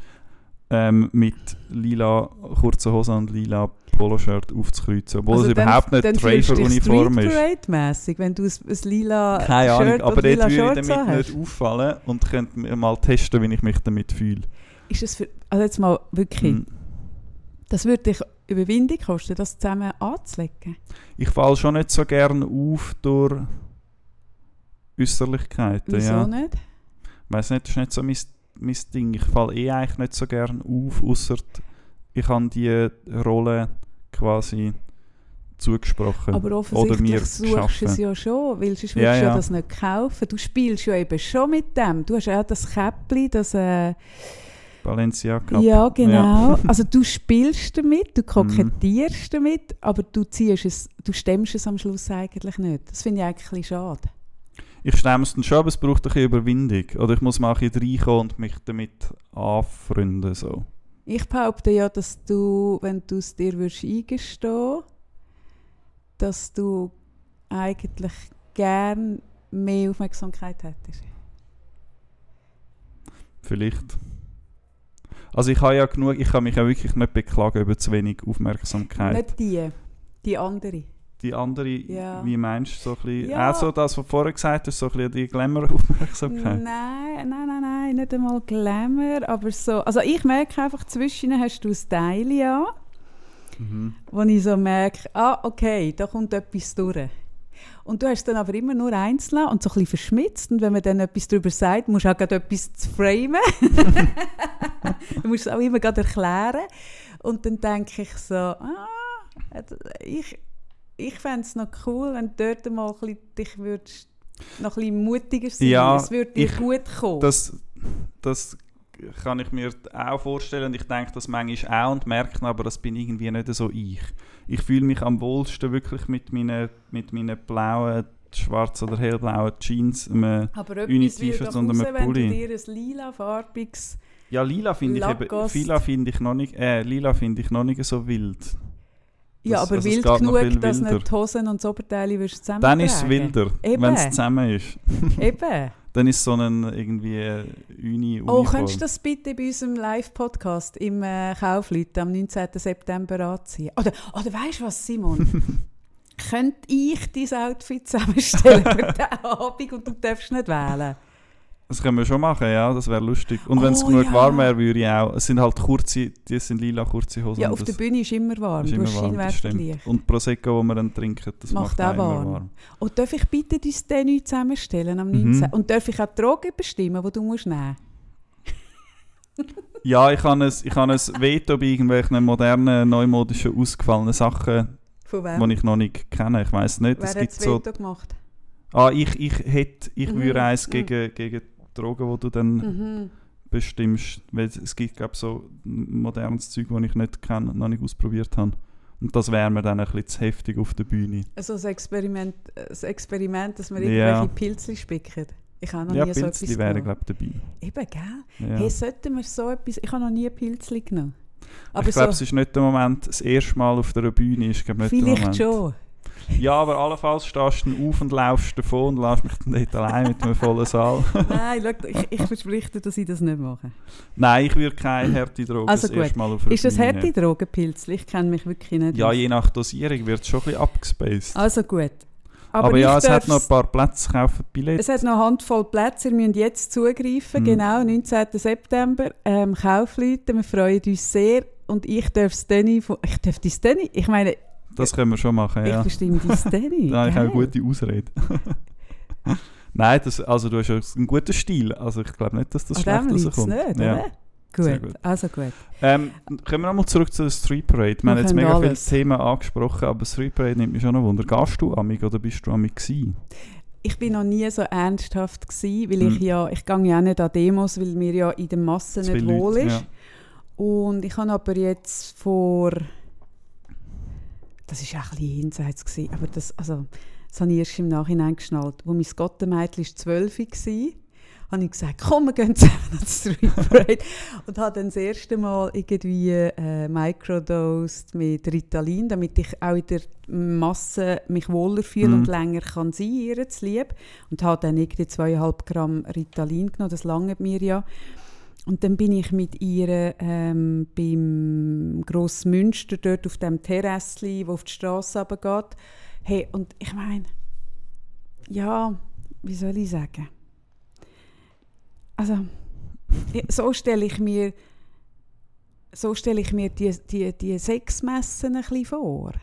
[SPEAKER 2] ähm, mit lila kurzen Hosen und lila Poloshirt aufzukreuzen, obwohl
[SPEAKER 1] Also
[SPEAKER 2] es überhaupt nicht
[SPEAKER 1] dann fühlst du dich
[SPEAKER 2] Traver-Uniform ist.
[SPEAKER 1] Street-Parade-mässig, wenn du ein, lila
[SPEAKER 2] Keine Ahnung,
[SPEAKER 1] Shirt
[SPEAKER 2] aber dort würde ich damit
[SPEAKER 1] anhast.
[SPEAKER 2] nicht auffallen und könnte mal testen, wie ich mich damit fühle.
[SPEAKER 1] Ist das für, also jetzt mal wirklich,
[SPEAKER 2] Hm.
[SPEAKER 1] das würde dich Überwindung kosten, das zusammen anzulegen?
[SPEAKER 2] Ich falle schon nicht so gern auf durch Äußerlichkeiten.
[SPEAKER 1] Wieso
[SPEAKER 2] ja.
[SPEAKER 1] nicht?
[SPEAKER 2] weiß nicht, das ist nicht so mein, mein Ding. Ich falle eh eigentlich nicht so gern auf, außer ich habe die Rolle quasi zugesprochen.
[SPEAKER 1] Aber
[SPEAKER 2] Oder
[SPEAKER 1] offensichtlich
[SPEAKER 2] mir
[SPEAKER 1] suchst du es ja schon, weil sonst würdest
[SPEAKER 2] Ja,
[SPEAKER 1] du ja
[SPEAKER 2] ja.
[SPEAKER 1] das nicht kaufen. Du spielst ja eben schon mit dem. Du hast ja auch das Käppli, das... Äh,
[SPEAKER 2] Balenciaga.
[SPEAKER 1] ja, genau. Also du spielst damit, du kokettierst
[SPEAKER 2] Mhm.
[SPEAKER 1] damit, aber du ziehst es, du stemmst es am Schluss eigentlich nicht. Das finde ich eigentlich ein bisschen schade.
[SPEAKER 2] Ich stemme es dann schon, aber es braucht ein bisschen Überwindung. Oder ich muss mal ein bisschen reinkommen und mich damit anfreunden. So.
[SPEAKER 1] Ich behaupte ja, dass du, wenn du es dir würdest eingestehen dass du eigentlich gern mehr Aufmerksamkeit hättest.
[SPEAKER 2] Vielleicht. Also ich habe ja genug, ich kann mich ja wirklich nicht beklagen über zu wenig Aufmerksamkeit.
[SPEAKER 1] Nicht die, die andere.
[SPEAKER 2] Die andere,
[SPEAKER 1] Ja.
[SPEAKER 2] wie meinst du, so ein bisschen,
[SPEAKER 1] Ja.
[SPEAKER 2] auch so das, was du vorher gesagt hast, so ein bisschen die Glamour-Aufmerksamkeit? <laughs>
[SPEAKER 1] Nein, nein, nein, nein, nicht einmal Glamour, aber so. Also ich merke einfach, zwischen hast du ein Teil an,
[SPEAKER 2] Mhm.
[SPEAKER 1] wo ich so merke, ah, okay, da kommt etwas durch. Und du hast dann aber immer nur einzeln und so ein bisschen verschmitzt. Und wenn man dann etwas darüber sagt, musst du auch gerade etwas zu framen. <laughs> du musst es auch immer gerade erklären. Und dann denke ich so, ah, ich, ich fände es noch cool, wenn du dort mal ein bisschen, dich würdest noch ein bisschen mutiger sein.
[SPEAKER 2] Ja,
[SPEAKER 1] es würde dir
[SPEAKER 2] ich-
[SPEAKER 1] gut kommen.
[SPEAKER 2] Das, das kann ich mir auch vorstellen ich denke das manchmal auch und merke aber, das bin irgendwie nicht so ich. Ich fühle mich am wohlsten wirklich mit meinen, mit meinen blauen, schwarzen oder hellblauen Jeans, einem
[SPEAKER 1] aber
[SPEAKER 2] Uni-
[SPEAKER 1] etwas will
[SPEAKER 2] T-Shirts
[SPEAKER 1] doch
[SPEAKER 2] und einem
[SPEAKER 1] raus, wenn du
[SPEAKER 2] Pulli.
[SPEAKER 1] dir ein lila farbiges
[SPEAKER 2] Ja, lila finde ich eben,
[SPEAKER 1] Lacoste.
[SPEAKER 2] lila finde ich noch nicht, äh, lila finde ich noch nicht so wild.
[SPEAKER 1] Ja, aber
[SPEAKER 2] also
[SPEAKER 1] wild genug, dass nicht die Hosen und das Oberteil zusammen
[SPEAKER 2] Dann ist es wilder, wenn es zusammen ist. <laughs>
[SPEAKER 1] Eben.
[SPEAKER 2] Dann ist es so ein irgendwie äh, Uni
[SPEAKER 1] Oh,
[SPEAKER 2] Uniform.
[SPEAKER 1] könntest du das bitte bei unserem Live-Podcast im äh, Kaufleuten am 19. September anziehen? Oder, oder weißt du was, Simon? <laughs> Könnte ich dein Outfit zusammenstellen für <laughs> diesen Abend und du darfst nicht wählen?
[SPEAKER 2] Das können wir schon machen, ja, das wäre lustig. Und wenn es
[SPEAKER 1] Oh,
[SPEAKER 2] genug
[SPEAKER 1] ja.
[SPEAKER 2] warm wäre, würde ich auch. Es sind halt kurze, die sind lila kurze Hosen.
[SPEAKER 1] Ja, auf der Bühne ist immer warm.
[SPEAKER 2] ist immer warm, das stimmt. Und Prosecco, das wir dann trinken, das
[SPEAKER 1] Macht
[SPEAKER 2] macht,
[SPEAKER 1] auch warm.
[SPEAKER 2] warm.
[SPEAKER 1] Und darf ich bitte dein Tenue zusammenstellen am
[SPEAKER 2] Mhm.
[SPEAKER 1] 19. Und darf ich auch die Drogen bestimmen, die du musst nehmen <laughs>
[SPEAKER 2] Ja, ich habe ein, ich habe ein Veto bei irgendwelchen modernen, neumodischen, ausgefallenen Sachen, die ich noch nicht kenne. Ich weiß nicht.
[SPEAKER 1] Wer
[SPEAKER 2] es
[SPEAKER 1] hat
[SPEAKER 2] gibt
[SPEAKER 1] das
[SPEAKER 2] so.
[SPEAKER 1] Veto gemacht?
[SPEAKER 2] Ah, ich, ich hätte, ich
[SPEAKER 1] Mhm,
[SPEAKER 2] würde eins
[SPEAKER 1] mhm.
[SPEAKER 2] gegen, gegen Drogen, wo du dann
[SPEAKER 1] Mhm.
[SPEAKER 2] bestimmst. Weil es gibt, glaube so modernes Zeug, das ich nicht kenne, noch nicht ausprobiert habe. Und das wäre mir dann ein bisschen zu heftig auf der Bühne.
[SPEAKER 1] Also das Experiment, das Experiment, dass
[SPEAKER 2] Ja.
[SPEAKER 1] irgendwelche Pilze spicken. Ich habe noch
[SPEAKER 2] ja,
[SPEAKER 1] nie so
[SPEAKER 2] Pilzli
[SPEAKER 1] etwas
[SPEAKER 2] wären, glaube ich, dabei.
[SPEAKER 1] Eben, gell?
[SPEAKER 2] Ja.
[SPEAKER 1] Hey, sollten wir so etwas... Ich habe noch nie Pilzli genommen. Aber
[SPEAKER 2] ich glaube,
[SPEAKER 1] so,
[SPEAKER 2] es ist nicht der Moment, das erste Mal auf der Bühne ist glaub, nicht der
[SPEAKER 1] vielleicht
[SPEAKER 2] Moment.
[SPEAKER 1] schon.
[SPEAKER 2] Ja, aber allenfalls stehst du auf und laufst davon und lässt mich dann dort allein mit einem vollen Saal. <laughs>
[SPEAKER 1] Nein, schau, ich, ich verspreche dir, dass ich das nicht mache.
[SPEAKER 2] Nein, ich würde keine harte Droge
[SPEAKER 1] Also
[SPEAKER 2] das erste Mal auf
[SPEAKER 1] Ist das harte Drogen, Pilzli? Ich kenne mich wirklich nicht
[SPEAKER 2] Ja,
[SPEAKER 1] aus.
[SPEAKER 2] je nach Dosierung wird es schon ein bisschen abgespaced.
[SPEAKER 1] Also gut.
[SPEAKER 2] aber
[SPEAKER 1] Aber,
[SPEAKER 2] ja, es hat noch ein paar Plätze, kaufen Billett.
[SPEAKER 1] Es hat noch eine Handvoll Plätze, ihr müsst jetzt zugreifen,
[SPEAKER 2] Mhm.
[SPEAKER 1] genau, 19. September, ähm, Kaufleute, wir freuen uns sehr und ich darf von- ich darf das Denny, ich meine,
[SPEAKER 2] Das können wir schon machen,
[SPEAKER 1] ich
[SPEAKER 2] ja.
[SPEAKER 1] bestimme das Denny.
[SPEAKER 2] Da habe ich auch eine gute Ausrede. <laughs> Nein, das, also du hast einen guten Stil. Also ich glaube nicht, dass das
[SPEAKER 1] An
[SPEAKER 2] schlecht rauskommt.
[SPEAKER 1] nicht,
[SPEAKER 2] ja.
[SPEAKER 1] oder? Gut,
[SPEAKER 2] gut.
[SPEAKER 1] also gut.
[SPEAKER 2] Ähm, kommen wir nochmal zurück zu der Street Parade. Wir, haben jetzt mega viele
[SPEAKER 1] alles.
[SPEAKER 2] Themen angesprochen, aber Street Parade nimmt mich schon noch Wunder. Gehst du amig oder bist du amig gewesen?
[SPEAKER 1] Ich bin noch nie so ernsthaft gewesen, weil ich
[SPEAKER 2] Mhm.
[SPEAKER 1] ja, ich gehe ja auch nicht an Demos, weil mir ja in den Massen
[SPEAKER 2] Zu
[SPEAKER 1] nicht
[SPEAKER 2] viele
[SPEAKER 1] wohl ist.
[SPEAKER 2] ja.
[SPEAKER 1] Und ich habe aber jetzt vor, das ist auch ein bisschen jenseits gewesen, aber das, also, das habe ich erst im Nachhinein geschnallt. Wo mein Gottemädchen 12 war, habe ich gesagt, komm, wir gehen zusammen an Street <laughs> Parade. und habe dann das erste Mal irgendwie äh, microdosed mit Ritalin, damit ich auch in der Masse mich wohler fühle
[SPEAKER 2] Mhm.
[SPEAKER 1] und länger kann sein, ihr zu lieb. Und habe dann irgendwie zweieinhalb Gramm Ritalin genommen, das lange mir ja. Und dann bin ich mit ihr ähm, beim Grossmünster, dort auf dem Terrassli, wo auf die Straße runtergeht. Hey, und ich meine, ja, wie soll ich sagen? Also, so stelle ich mir, so stelle ich mir die, die, die Sexmessen ein bisschen vor.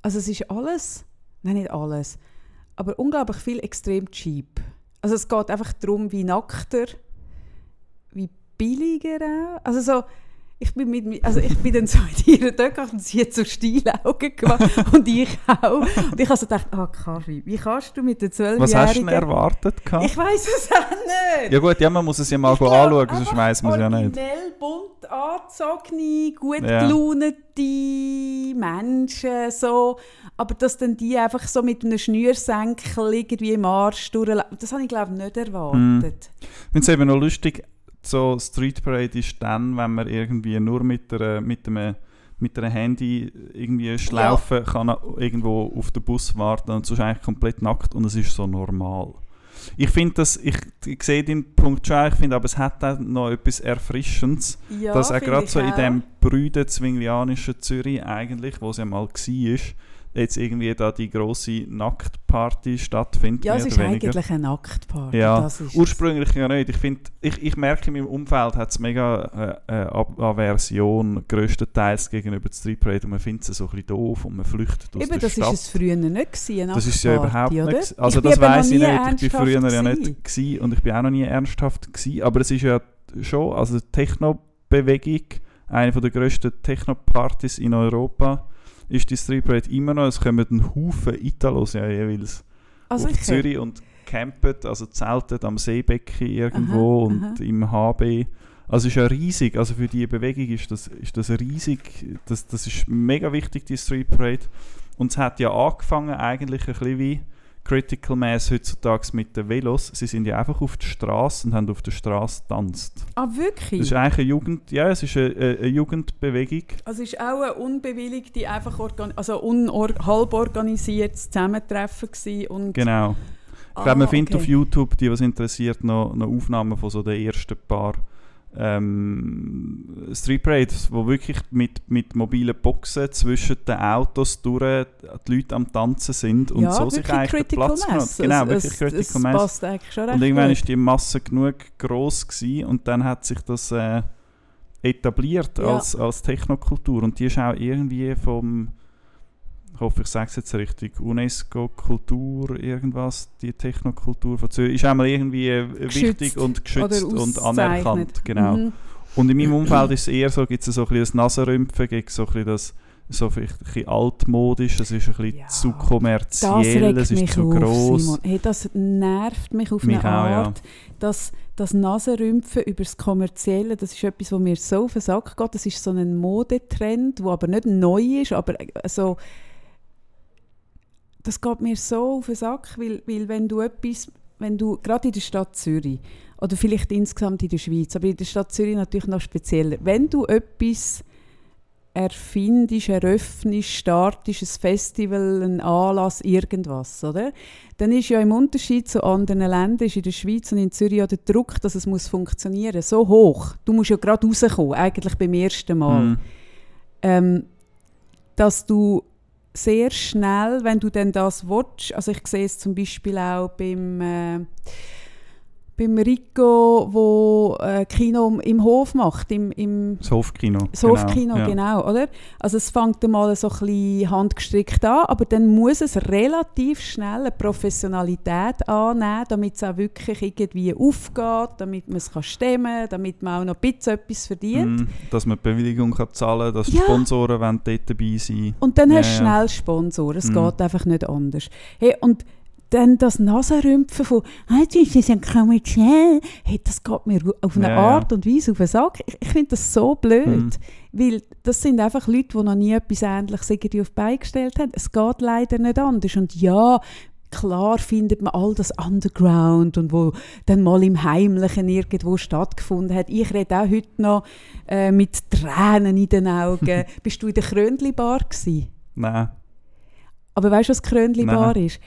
[SPEAKER 1] Also es ist alles, nein nicht alles, aber unglaublich viel extrem cheap. Also es geht einfach darum, wie nackter, billiger auch. Also so, ich bin, mit, also ich bin dann so in ihr dort gegangen und sie hat so Stielaugen gemacht <laughs> und ich auch. Und ich habe so gedacht, ah, Kaffee, wie kannst du mit der 12
[SPEAKER 2] Was hast du denn erwartet? Gehabt?
[SPEAKER 1] Ich weiß es auch nicht.
[SPEAKER 2] Ja gut, ja, man muss es ja mal
[SPEAKER 1] glaub,
[SPEAKER 2] anschauen, sonst weiss man es ja nicht.
[SPEAKER 1] Originell bunt angezogene, gut
[SPEAKER 2] Ja.
[SPEAKER 1] gelaunete Menschen, so. Aber dass dann die einfach so mit einem Schnürsenkel irgendwie im Arsch durchlaufen, das habe ich glaube ich nicht erwartet.
[SPEAKER 2] Ich finde es eben noch lustig, so Street Parade ist dann, wenn man irgendwie nur mit, einer, mit einem mit einem Handy irgendwie schlaufen kann irgendwo auf den Bus warten und sonst eigentlich komplett nackt und es ist so normal. Ich finde das, ich, ich sehe den Punkt schon, ich finde aber es hat auch noch etwas Erfrischendes,
[SPEAKER 1] Ja,
[SPEAKER 2] dass er
[SPEAKER 1] finde
[SPEAKER 2] gerade so in
[SPEAKER 1] auch.
[SPEAKER 2] dem brüden zwinglianischen Zürich eigentlich, wo es ja mal war, jetzt irgendwie da die grosse Nacktparty stattfindet,
[SPEAKER 1] Ja, es ist eigentlich eine Nacktparty.
[SPEAKER 2] Ja. Ursprünglich ja nicht. Ich, find, ich, ich merke, in meinem Umfeld hat es mega äh, äh, Aversion größtenteils gegenüber der Street Parade und man findet es so ein bisschen doof und man flüchtet aus
[SPEAKER 1] Eben, das
[SPEAKER 2] Stadt.
[SPEAKER 1] ist es früher nicht gewesen,
[SPEAKER 2] das ist ja überhaupt
[SPEAKER 1] oder?
[SPEAKER 2] nicht. Also
[SPEAKER 1] Ich
[SPEAKER 2] das weiß ich nicht. Ich bin
[SPEAKER 1] ernsthaft
[SPEAKER 2] früher ja
[SPEAKER 1] gewesen.
[SPEAKER 2] nicht gewesen und ich bin auch noch nie ernsthaft gewesen. Aber es ist ja schon, also Techno-Bewegung, eine der grössten Techno-Partys in Europa, ist die Street Parade immer noch. Es kommen ein Haufen Italos ja jeweils
[SPEAKER 1] Also
[SPEAKER 2] auf
[SPEAKER 1] ich
[SPEAKER 2] Zürich und campen, also zelten am Seebecken irgendwo
[SPEAKER 1] Aha,
[SPEAKER 2] und
[SPEAKER 1] aha.
[SPEAKER 2] im HB. Also es ist ja riesig, also für die Bewegung ist das, ist das riesig, das, das ist mega wichtig, die Street Parade. Und es hat ja angefangen eigentlich ein bisschen wie Critical Mass heutzutage mit den Velos. Sie sind ja einfach auf der Straße und haben auf der Straße getanzt.
[SPEAKER 1] Ah,
[SPEAKER 2] Das
[SPEAKER 1] wirklich?
[SPEAKER 2] ist eigentlich eine Jugend, ja, es ist eine, eine Jugendbewegung.
[SPEAKER 1] Also es ist auch ein unbewilligte, einfach organ also unor halb organisiertes Zusammentreffen gewesen und
[SPEAKER 2] Genau. Ich glaube, man findet auf YouTube, die was interessiert, noch, noch Aufnahmen von so den ersten paar ähm, Street Parades, wo wirklich mit, mit mobilen Boxen zwischen den Autos durch die Leute am Tanzen sind und
[SPEAKER 1] ja,
[SPEAKER 2] so sich eigentlich
[SPEAKER 1] Critical
[SPEAKER 2] Platz.
[SPEAKER 1] Mass.
[SPEAKER 2] Genau,
[SPEAKER 1] es,
[SPEAKER 2] wirklich
[SPEAKER 1] es,
[SPEAKER 2] Critical Mass.
[SPEAKER 1] passt eigentlich schon recht
[SPEAKER 2] Und irgendwann
[SPEAKER 1] gut.
[SPEAKER 2] ist die Masse genug groß gewesen und dann hat sich das äh, etabliert
[SPEAKER 1] Ja.
[SPEAKER 2] als, als Technokultur und die ist auch irgendwie vom ich hoffe, ich sage es jetzt richtig, UNESCO-Kultur, irgendwas, die Technokultur von Zürich, ist einmal irgendwie äh,
[SPEAKER 1] Geschützt
[SPEAKER 2] wichtig und geschützt und anerkannt. Genau.
[SPEAKER 1] Mhm.
[SPEAKER 2] Und in meinem Umfeld ist es eher so, gibt es so ein bisschen das Nasenrümpfen, gibt so ein bisschen das so vielleicht ein bisschen altmodisch, es ist ein bisschen
[SPEAKER 1] Ja,
[SPEAKER 2] zu kommerziell, es ist zu
[SPEAKER 1] auf,
[SPEAKER 2] gross.
[SPEAKER 1] Simon. Hey, das nervt mich auf
[SPEAKER 2] Mich
[SPEAKER 1] eine
[SPEAKER 2] auch, ja.
[SPEAKER 1] Art, dass das Nasenrümpfen über das Kommerzielle, das ist etwas, was mir so auf den Sack geht. Das ist so ein Modetrend, der aber nicht neu ist, aber äh, so das geht mir so auf den Sack, weil, weil wenn du etwas, wenn du, gerade in der Stadt Zürich, oder vielleicht insgesamt in der Schweiz, aber in der Stadt Zürich natürlich noch spezieller, wenn du etwas erfindest, eröffnest, startest, ein Festival, ein Anlass, irgendwas, oder? Dann ist ja im Unterschied zu anderen Ländern, ist in der Schweiz und in Zürich ja der Druck, dass es muss funktionieren so hoch. Du musst ja gerade rauskommen, eigentlich beim ersten Mal
[SPEAKER 2] Mhm.
[SPEAKER 1] ähm, dass du sehr schnell, wenn du denn das willst, also ich sehe es zum Beispiel auch beim, äh, beim Rico, wo äh, Kino im Hof macht, im, im
[SPEAKER 2] Das Hofkino.
[SPEAKER 1] das Hofkino,
[SPEAKER 2] ja.
[SPEAKER 1] genau, oder? Also es fängt einmal so ein bisschen handgestrickt an, aber dann muss es relativ schnell eine Professionalität annehmen, damit es auch wirklich irgendwie aufgeht, damit man es kann stemmen, damit man auch noch ein bisschen etwas verdient.
[SPEAKER 2] Mhm, dass man die Bewilligung kann zahlen kann, dass
[SPEAKER 1] Ja.
[SPEAKER 2] Sponsoren dort dabei sein
[SPEAKER 1] Und dann
[SPEAKER 2] Ja,
[SPEAKER 1] hast du
[SPEAKER 2] ja.
[SPEAKER 1] schnell Sponsoren. Es
[SPEAKER 2] Mhm.
[SPEAKER 1] geht einfach nicht anders. Hey, und dann das Nasenrümpfen von «Ah, das ist ja kommerziell», hey, das geht mir auf eine
[SPEAKER 2] Ja, ja.
[SPEAKER 1] Art und Weise auf den Sack. Ich, ich finde das so blöd.
[SPEAKER 2] Mhm.
[SPEAKER 1] Weil das sind einfach Leute, die noch nie etwas Ähnliches irgendwie auf die Beine gestellt haben. Es geht leider nicht anders. Und ja, klar findet man all das Underground und wo dann mal im Heimlichen irgendwo stattgefunden hat. Ich rede auch heute noch äh, mit Tränen in den Augen. <laughs> Bist du in der Krönli-Bar gewesen?
[SPEAKER 2] Nein.
[SPEAKER 1] Aber weißt du, was Krönli-Bar
[SPEAKER 2] Nein.
[SPEAKER 1] ist?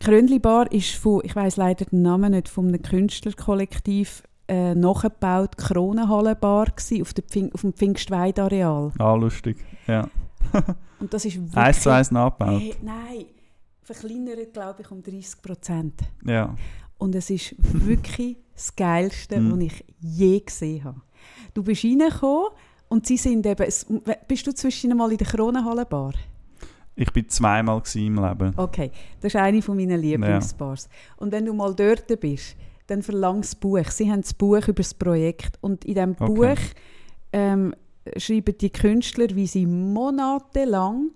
[SPEAKER 1] Krönli-Bar ist von, ich weiß leider den Namen nicht, von einem Künstlerkollektiv äh, nachgebaut, Kronenhallenbar auf, der Pfing, auf dem Pfingstweidareal.
[SPEAKER 2] Ah, lustig. Ja. <laughs>
[SPEAKER 1] Und das ist wirklich...
[SPEAKER 2] Eins zu eins nachgebaut.
[SPEAKER 1] Hey, nein, verkleinert, glaube ich, um 30 Prozent.
[SPEAKER 2] Ja.
[SPEAKER 1] Und es ist wirklich <laughs> das Geilste,
[SPEAKER 2] Mhm.
[SPEAKER 1] was ich je gesehen habe. Du bist reingekommen und sie sind eben... es- Bist du zwischen mal in der Kronenhallenbar?
[SPEAKER 2] Ich bin zweimal im Leben.
[SPEAKER 1] Okay, das ist eine von meinen Lieblingsbars. Und wenn du mal dort bist, dann verlangst das Buch. Sie haben das Buch über das Projekt. Und in diesem
[SPEAKER 2] Okay.
[SPEAKER 1] Buch ähm, schreiben die Künstler, wie sie monatelang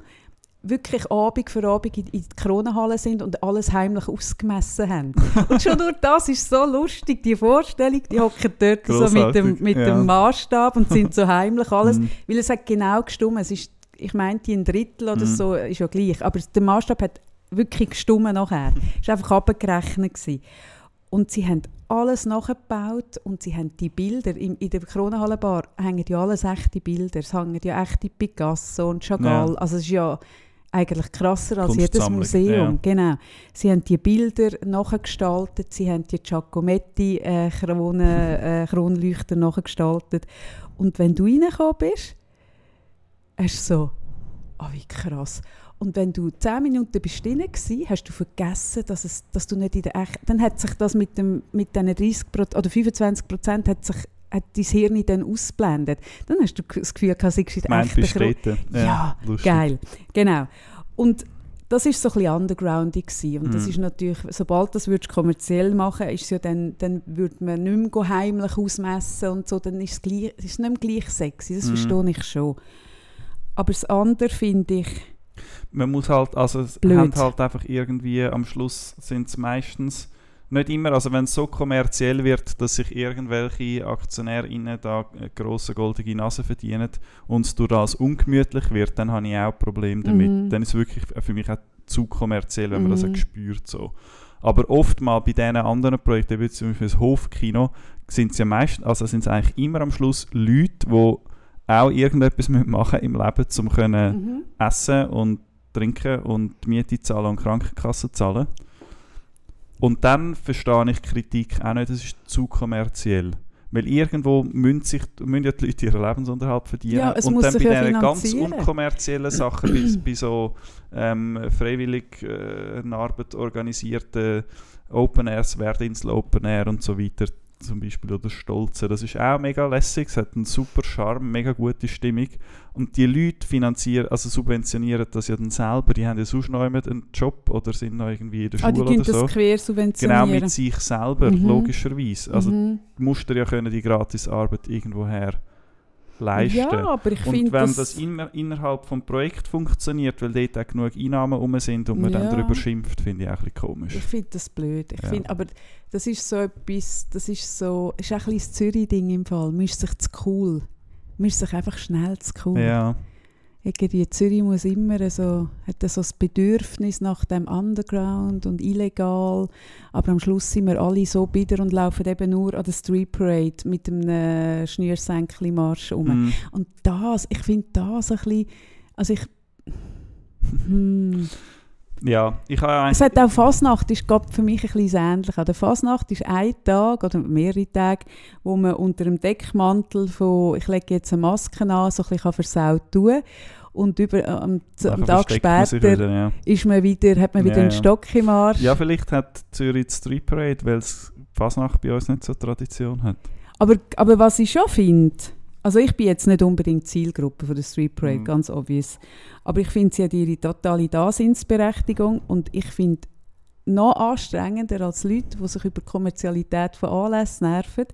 [SPEAKER 1] wirklich Abend für Abend in, in die Kronenhalle sind und alles heimlich ausgemessen haben. <laughs> und schon nur das ist so lustig, die Vorstellung, die hocken dort so mit dem, mit ja. dem Maßstab und sind so heimlich alles, mm. weil es hat genau gestimmt, es ist, ich meinte ein Drittel oder mm. so, ist ja gleich, aber der Maßstab hat wirklich gestimmt nachher. <laughs> Es war einfach abgerechnet. Gewesen. Und sie haben alles nachgebaut und sie haben die Bilder, in, in der Kronenhallenbar hängen ja alles echte Bilder, es hängen ja echte Picasso und Chagall, ja. also es ist ja eigentlich krasser als jedes Museum. Ja. Genau. Sie haben die Bilder nachgestaltet, sie haben die Giacometti äh, äh, Kronleuchter nachgestaltet. Und wenn du reingekommen bist, hast du so, oh wie krass. Und wenn du 10 Minuten bist drin warst, hast du vergessen, dass, es, dass du nicht in der echt... Dann hat sich das mit, dem, mit diesen 30 oder 25 Prozent hat sich hat dein Hirn dann ausblendet. Dann hast du das Gefühl, du seist in der echten Ja, ja geil. Genau. Und das war so ein bisschen undergroundig und mm. das mhm. ist natürlich, sobald das würdest kommerziell machen, ist ja dann, dann würde man nicht mehr heimlich ausmessen und so, dann ist es, gleich, ist es nicht mehr gleich sexy, das mm. verstehe ich schon. Aber das andere finde ich
[SPEAKER 2] man muss halt, also es haben halt einfach irgendwie, am Schluss sind es meistens nicht immer, also wenn es so kommerziell wird, dass sich irgendwelche AktionärInnen da grosse goldige Nase verdienen und es durch das ungemütlich wird, dann habe ich auch Probleme damit. Mhm. Dann ist es wirklich für mich auch zu kommerziell, wenn man mhm. das auch spürt. So. Aber oftmals bei diesen anderen Projekten, wie zum Beispiel das Hofkino, sind es ja meistens, also sind es eigentlich immer am Schluss Leute, die auch irgendetwas machen im Leben, um können mhm. essen und trinken und Miete zahlen und Krankenkasse zahlen. Und dann verstehe ich Kritik auch nicht, das ist zu kommerziell. Weil irgendwo müssen, sich, müssen ja die Leute ihren Lebensunterhalt verdienen. Ja, und dann bei diesen ganz unkommerziellen <clears throat> Sachen, bei, bei so ähm, freiwillig äh, Arbeit organisierten Open Airs, Werdinsel Open Air und so weiter, zum Beispiel oder Stolze. Das ist auch mega lässig, es hat einen super Charme, mega gute Stimmung. Und die Leute finanzieren, also subventionieren das ja dann selber. Die haben ja sonst noch einen Job oder sind noch irgendwie in der Schule ah, die oder so.
[SPEAKER 1] das quer subventionieren.
[SPEAKER 2] Genau, mit sich selber, mhm. logischerweise. Also mhm. musst du ja können die Gratisarbeit irgendwo her leisten.
[SPEAKER 1] Ja, aber ich finde
[SPEAKER 2] wenn das, das inner, innerhalb des Projekts funktioniert, weil dort auch genug Einnahmen rum sind und man ja. dann darüber schimpft, finde ich auch ein bisschen komisch.
[SPEAKER 1] Ich finde das blöd. Ich ja. find, aber das ist so etwas, das ist so, ist auch ein bisschen das Zürich-Ding im Fall. Man ist sich zu cool. Man ist sich einfach schnell zu cool.
[SPEAKER 2] Ja
[SPEAKER 1] irgendwie Zürich muss immer so, hat so das Bedürfnis nach dem Underground und illegal, aber am Schluss sind wir alle so bitter und laufen eben nur an der Street Parade mit einem äh, Schnürsenkli-Marsch um. Mm. Und das, ich finde das ein bisschen, also ich,
[SPEAKER 2] hm, ja, ich habe
[SPEAKER 1] Es hat auch Fasnacht, ist für mich ein bisschen ähnlich. Der Fasnacht ist ein Tag oder mehrere Tage, wo man unter dem Deckmantel von «ich lege jetzt eine Maske an», so ein bisschen versaut tun. Und über, äh, am, am Tag später wieder, ja. ist man wieder, hat man wieder ja, einen Stock im Arsch.
[SPEAKER 2] Ja, vielleicht hat Zürich die Street Parade, weil es Fasnacht bei uns nicht so Tradition hat.
[SPEAKER 1] Aber, aber was ich schon finde, also ich bin jetzt nicht unbedingt Zielgruppe von der Street Parade, mhm. ganz obvious. Aber ich finde, sie hat ihre totale Daseinsberechtigung und ich finde noch anstrengender als Leute, die sich über die Kommerzialität von Anlässen nerven,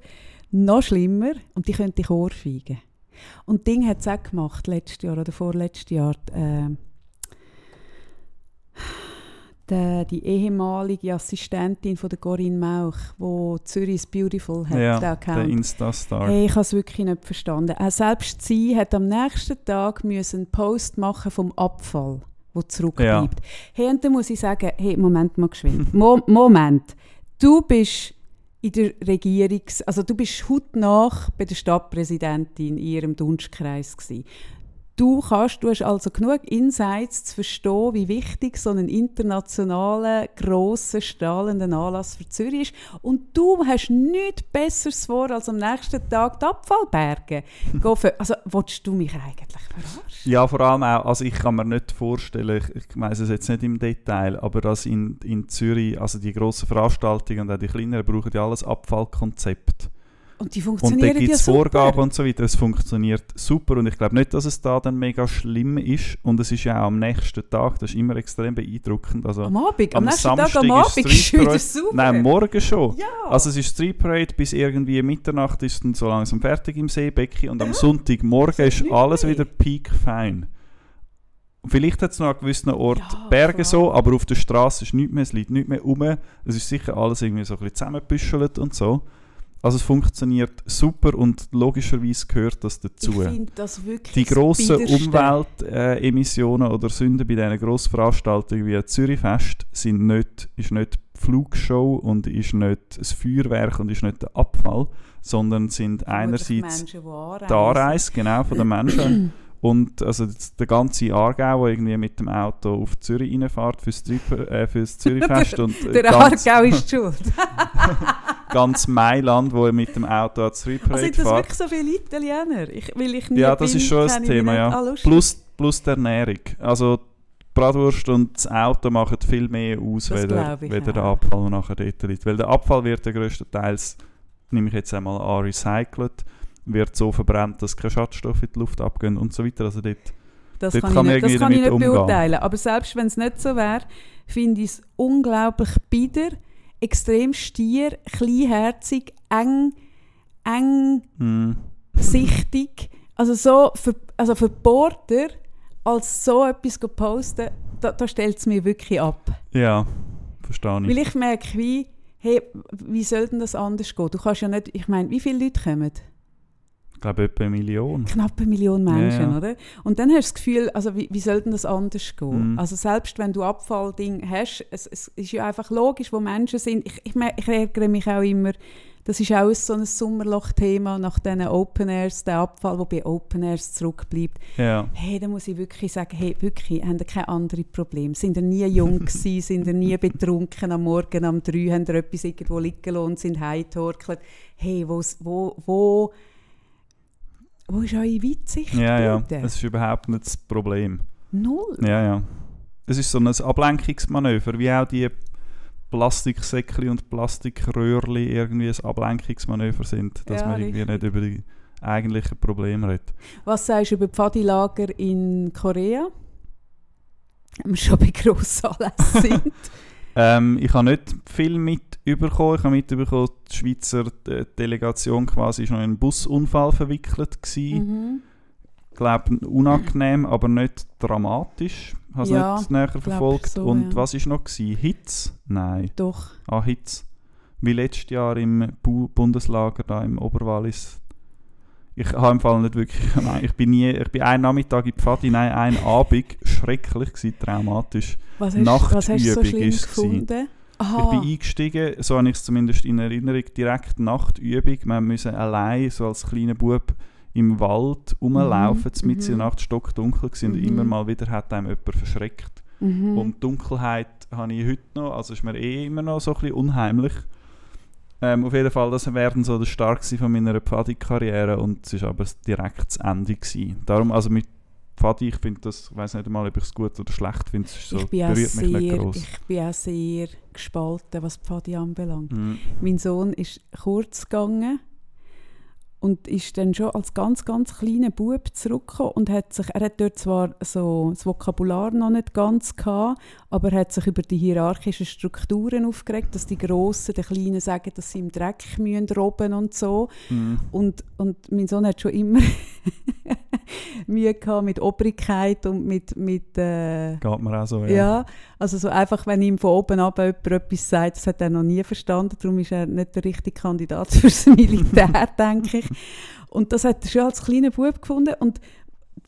[SPEAKER 1] noch schlimmer und die können dich ohrfeigen. Und Ding hat es auch gemacht, letztes Jahr oder vorletztes Jahr. Äh, die, die ehemalige Assistentin von der Corinne Mauch, die Zürich's Beautiful hat,
[SPEAKER 2] ja, der Insta-Star.
[SPEAKER 1] Hey, ich habe es wirklich nicht verstanden. Äh, selbst sie hat am nächsten Tag müssen einen Post machen vom Abfall, der zurückbleibt. Ja. Hey, und dann muss ich sagen, hey, Moment mal geschwind. <laughs> Mo Moment, du bist in der Regierungs... Also du bist heute nach bei der Stadtpräsidentin in ihrem Dunstkreis gewesen. Du, kannst, du hast also genug Insights zu verstehen, wie wichtig so ein internationaler, grosser, strahlender Anlass für Zürich ist. Und du hast nichts Besseres vor, als am nächsten Tag die Abfallberge. <laughs> also, willst du mich eigentlich verarschen?
[SPEAKER 2] Ja, vor allem auch, also ich kann mir nicht vorstellen, ich, ich weiß es jetzt nicht im Detail, aber dass in, in Zürich, also die grossen Veranstaltungen und auch die kleineren, brauchen ja alles Abfallkonzept.
[SPEAKER 1] Und die
[SPEAKER 2] Und
[SPEAKER 1] funktionieren
[SPEAKER 2] da gibt
[SPEAKER 1] ja.
[SPEAKER 2] Vorgaben und so weiter. Es funktioniert super und ich glaube nicht, dass es da dann mega schlimm ist. Und es ist ja auch am nächsten Tag, das ist immer extrem beeindruckend. Also,
[SPEAKER 1] Am Abend, am,
[SPEAKER 2] am
[SPEAKER 1] nächsten Tag
[SPEAKER 2] Samstag
[SPEAKER 1] am
[SPEAKER 2] ist
[SPEAKER 1] Abend ist wieder super.
[SPEAKER 2] Nein, morgen schon.
[SPEAKER 1] Ja.
[SPEAKER 2] Also es ist Street Parade bis irgendwie Mitternacht ist dann so langsam fertig im Seebecken und am Sonntagmorgen ist alles wieder peak fein. Vielleicht hat es noch an gewissen Orten
[SPEAKER 1] Ja,
[SPEAKER 2] Berge
[SPEAKER 1] klar.
[SPEAKER 2] so, aber auf der Straße ist nichts mehr, es liegt nichts mehr rum. Es ist sicher alles irgendwie so ein bisschen zusammengebüschelt und so. Also es funktioniert super und logischerweise gehört das
[SPEAKER 1] ich
[SPEAKER 2] dazu.
[SPEAKER 1] finde das wirklich
[SPEAKER 2] Die grossen. Umweltemissionen oder Sünden bei diesen grossen Veranstaltungen wie Zürichfest sind nicht, ist nicht die Flugshow und ist nicht das Feuerwerk und ist nicht der Abfall, sondern sind einerseits
[SPEAKER 1] die
[SPEAKER 2] Anreise genau, von den Menschen <clears throat> und also der ganze Aargau, der irgendwie mit dem Auto auf Zürich reinfährt fürs, Trip- äh, fürs <laughs> Zürichfest und äh,
[SPEAKER 1] Der
[SPEAKER 2] ganz,
[SPEAKER 1] Aargau ist schuld. <laughs>
[SPEAKER 2] ganz Mailand, wo mit dem Auto an
[SPEAKER 1] Also
[SPEAKER 2] Parade
[SPEAKER 1] sind das wirklich so viele Italiener? Ich, weil ich nie
[SPEAKER 2] Ja, das
[SPEAKER 1] bin,
[SPEAKER 2] ist schon ein Thema, ja.
[SPEAKER 1] Ah.
[SPEAKER 2] Plus, plus die Ernährung. Also die Bratwurst und das Auto machen viel mehr aus,
[SPEAKER 1] Das
[SPEAKER 2] weder, weder der. Abfall, nachher dort liegt. Weil der Abfall wird ja größtenteils, nehme ich jetzt einmal an, recycelt, wird so verbrannt, dass keine Schadstoffe in die Luft abgehen und so weiter. Also dort,
[SPEAKER 1] Das
[SPEAKER 2] Dort
[SPEAKER 1] kann,
[SPEAKER 2] kann
[SPEAKER 1] ich
[SPEAKER 2] man
[SPEAKER 1] nicht, das kann ich nicht beurteilen. Aber selbst wenn es nicht so wäre, finde ich es unglaublich bieder, extrem stier, kleinherzig, eng, eng
[SPEAKER 2] hm,
[SPEAKER 1] sichtig. Also so für, also für Porter als so etwas zu posten, da, da stellt es mir wirklich ab.
[SPEAKER 2] ja, verstehe ich.
[SPEAKER 1] Weil ich merke, wie, hey, wie soll denn das anders gehen? Du kannst ja nicht, ich meine, wie viele Leute kommen?
[SPEAKER 2] Ich glaube etwa eine Million.
[SPEAKER 1] knapp eine Million Menschen,
[SPEAKER 2] Ja, ja.
[SPEAKER 1] oder? Und dann hast du das Gefühl, also wie, wie soll denn das anders gehen?
[SPEAKER 2] Mhm.
[SPEAKER 1] Also selbst wenn du Abfallding hast, es, es ist ja einfach logisch, wo Menschen sind. Ich, ich, ich ärgere mich auch immer, das ist auch so ein Sommerloch-Thema nach diesen Open Airs, der Abfall, der bei Open Airs zurückbleibt.
[SPEAKER 2] Ja.
[SPEAKER 1] Hey, da muss ich wirklich sagen, hey, wirklich, haben ihr keine anderen Probleme? Sind ihr nie jung <laughs> gewesen? sind ihr nie betrunken am Morgen um drei? Haben ihr etwas irgendwo liegen lassen und sind heimgetorkelt? Hey, wo's- wo, wo, wo ist eure Weitsicht?
[SPEAKER 2] Ja, ja, es ist überhaupt nicht das Problem.
[SPEAKER 1] Null.
[SPEAKER 2] Ja, ja. Es ist so ein Ablenkungsmanöver, wie auch die Plastiksäckchen und Plastikröhrchen irgendwie ein Ablenkungsmanöver sind, dass
[SPEAKER 1] Ja,
[SPEAKER 2] man irgendwie
[SPEAKER 1] richtig.
[SPEAKER 2] nicht über die eigentlichen Probleme redet.
[SPEAKER 1] Was sagst du über die Pfadilager in Korea? Wenn wir schon bei Grossanlässen <laughs> sind.
[SPEAKER 2] Ähm, ich habe nicht viel mitbekommen. Ich habe mitbekommen, die Schweizer äh, Delegation quasi noch in einen Busunfall verwickelt gewesen.
[SPEAKER 1] mhm.
[SPEAKER 2] Ich glaube, unangenehm, aber nicht dramatisch. Habe es
[SPEAKER 1] Ja,
[SPEAKER 2] nicht näher verfolgt.
[SPEAKER 1] so,
[SPEAKER 2] Und
[SPEAKER 1] ja.
[SPEAKER 2] was war noch? Gewesen? Hitz? Nein.
[SPEAKER 1] Doch.
[SPEAKER 2] Ah, Hitz. Wie letztes Jahr im Bu Bundeslager da im Oberwallis. Ich habe im Fall nicht wirklich. <laughs> Nein, ich bin nie. Ich bin einen Nachmittag in Pfadi, nein, einen Abend. Schrecklich gewesen, traumatisch.
[SPEAKER 1] Was hast, was hast du so
[SPEAKER 2] Nachtübung
[SPEAKER 1] schlimm
[SPEAKER 2] es gewesen.
[SPEAKER 1] Gefunden?
[SPEAKER 2] Ich
[SPEAKER 1] Aha.
[SPEAKER 2] bin eingestiegen, so habe ich es zumindest in Erinnerung, direkt Nachtübung. Wir mussten allein, so als kleiner Bub, im Wald rumlaufen,
[SPEAKER 1] Mhm,
[SPEAKER 2] mit in der
[SPEAKER 1] mhm.
[SPEAKER 2] Nacht stockdunkel gewesen, und
[SPEAKER 1] Mhm.
[SPEAKER 2] immer mal wieder hat einem jemand verschreckt.
[SPEAKER 1] Mhm.
[SPEAKER 2] Und die Dunkelheit habe ich heute noch, also ist mir eh immer noch so ein bisschen unheimlich. Ähm, auf jeden Fall, das wäre so der Start von meiner Pfadi-Karriere und es ist aber direkt das Ende gewesen. Darum, also mit Pfadi, ich finde das, ich weiß nicht einmal, ob ich es gut oder schlecht finde, es so,
[SPEAKER 1] ich, bin auch
[SPEAKER 2] berührt mich nicht
[SPEAKER 1] sehr,
[SPEAKER 2] gross.
[SPEAKER 1] ich bin auch sehr gespalten, was Pfadi anbelangt.
[SPEAKER 2] Mhm.
[SPEAKER 1] Mein Sohn ist kurz gegangen und ist dann schon als ganz, ganz kleiner Bub zurückgekommen und hat sich, er hat dort zwar so das Vokabular noch nicht ganz gehabt, aber er hat sich über die hierarchischen Strukturen aufgeregt, dass die Grossen den Kleinen sagen, dass sie im Dreck müssen robben und so.
[SPEAKER 2] Mhm.
[SPEAKER 1] Und, und mein Sohn hat schon immer <laughs> Mühe gehabt mit Obrigkeit und mit, mit äh,
[SPEAKER 2] Geht mir auch so,
[SPEAKER 1] ja. also so einfach, wenn ihm von oben ab jemand etwas sagt, das hat er noch nie verstanden, darum ist er nicht der richtige Kandidat <laughs> fürs Militär, denke ich. <laughs> Und das hat er schon als kleiner Bub gefunden und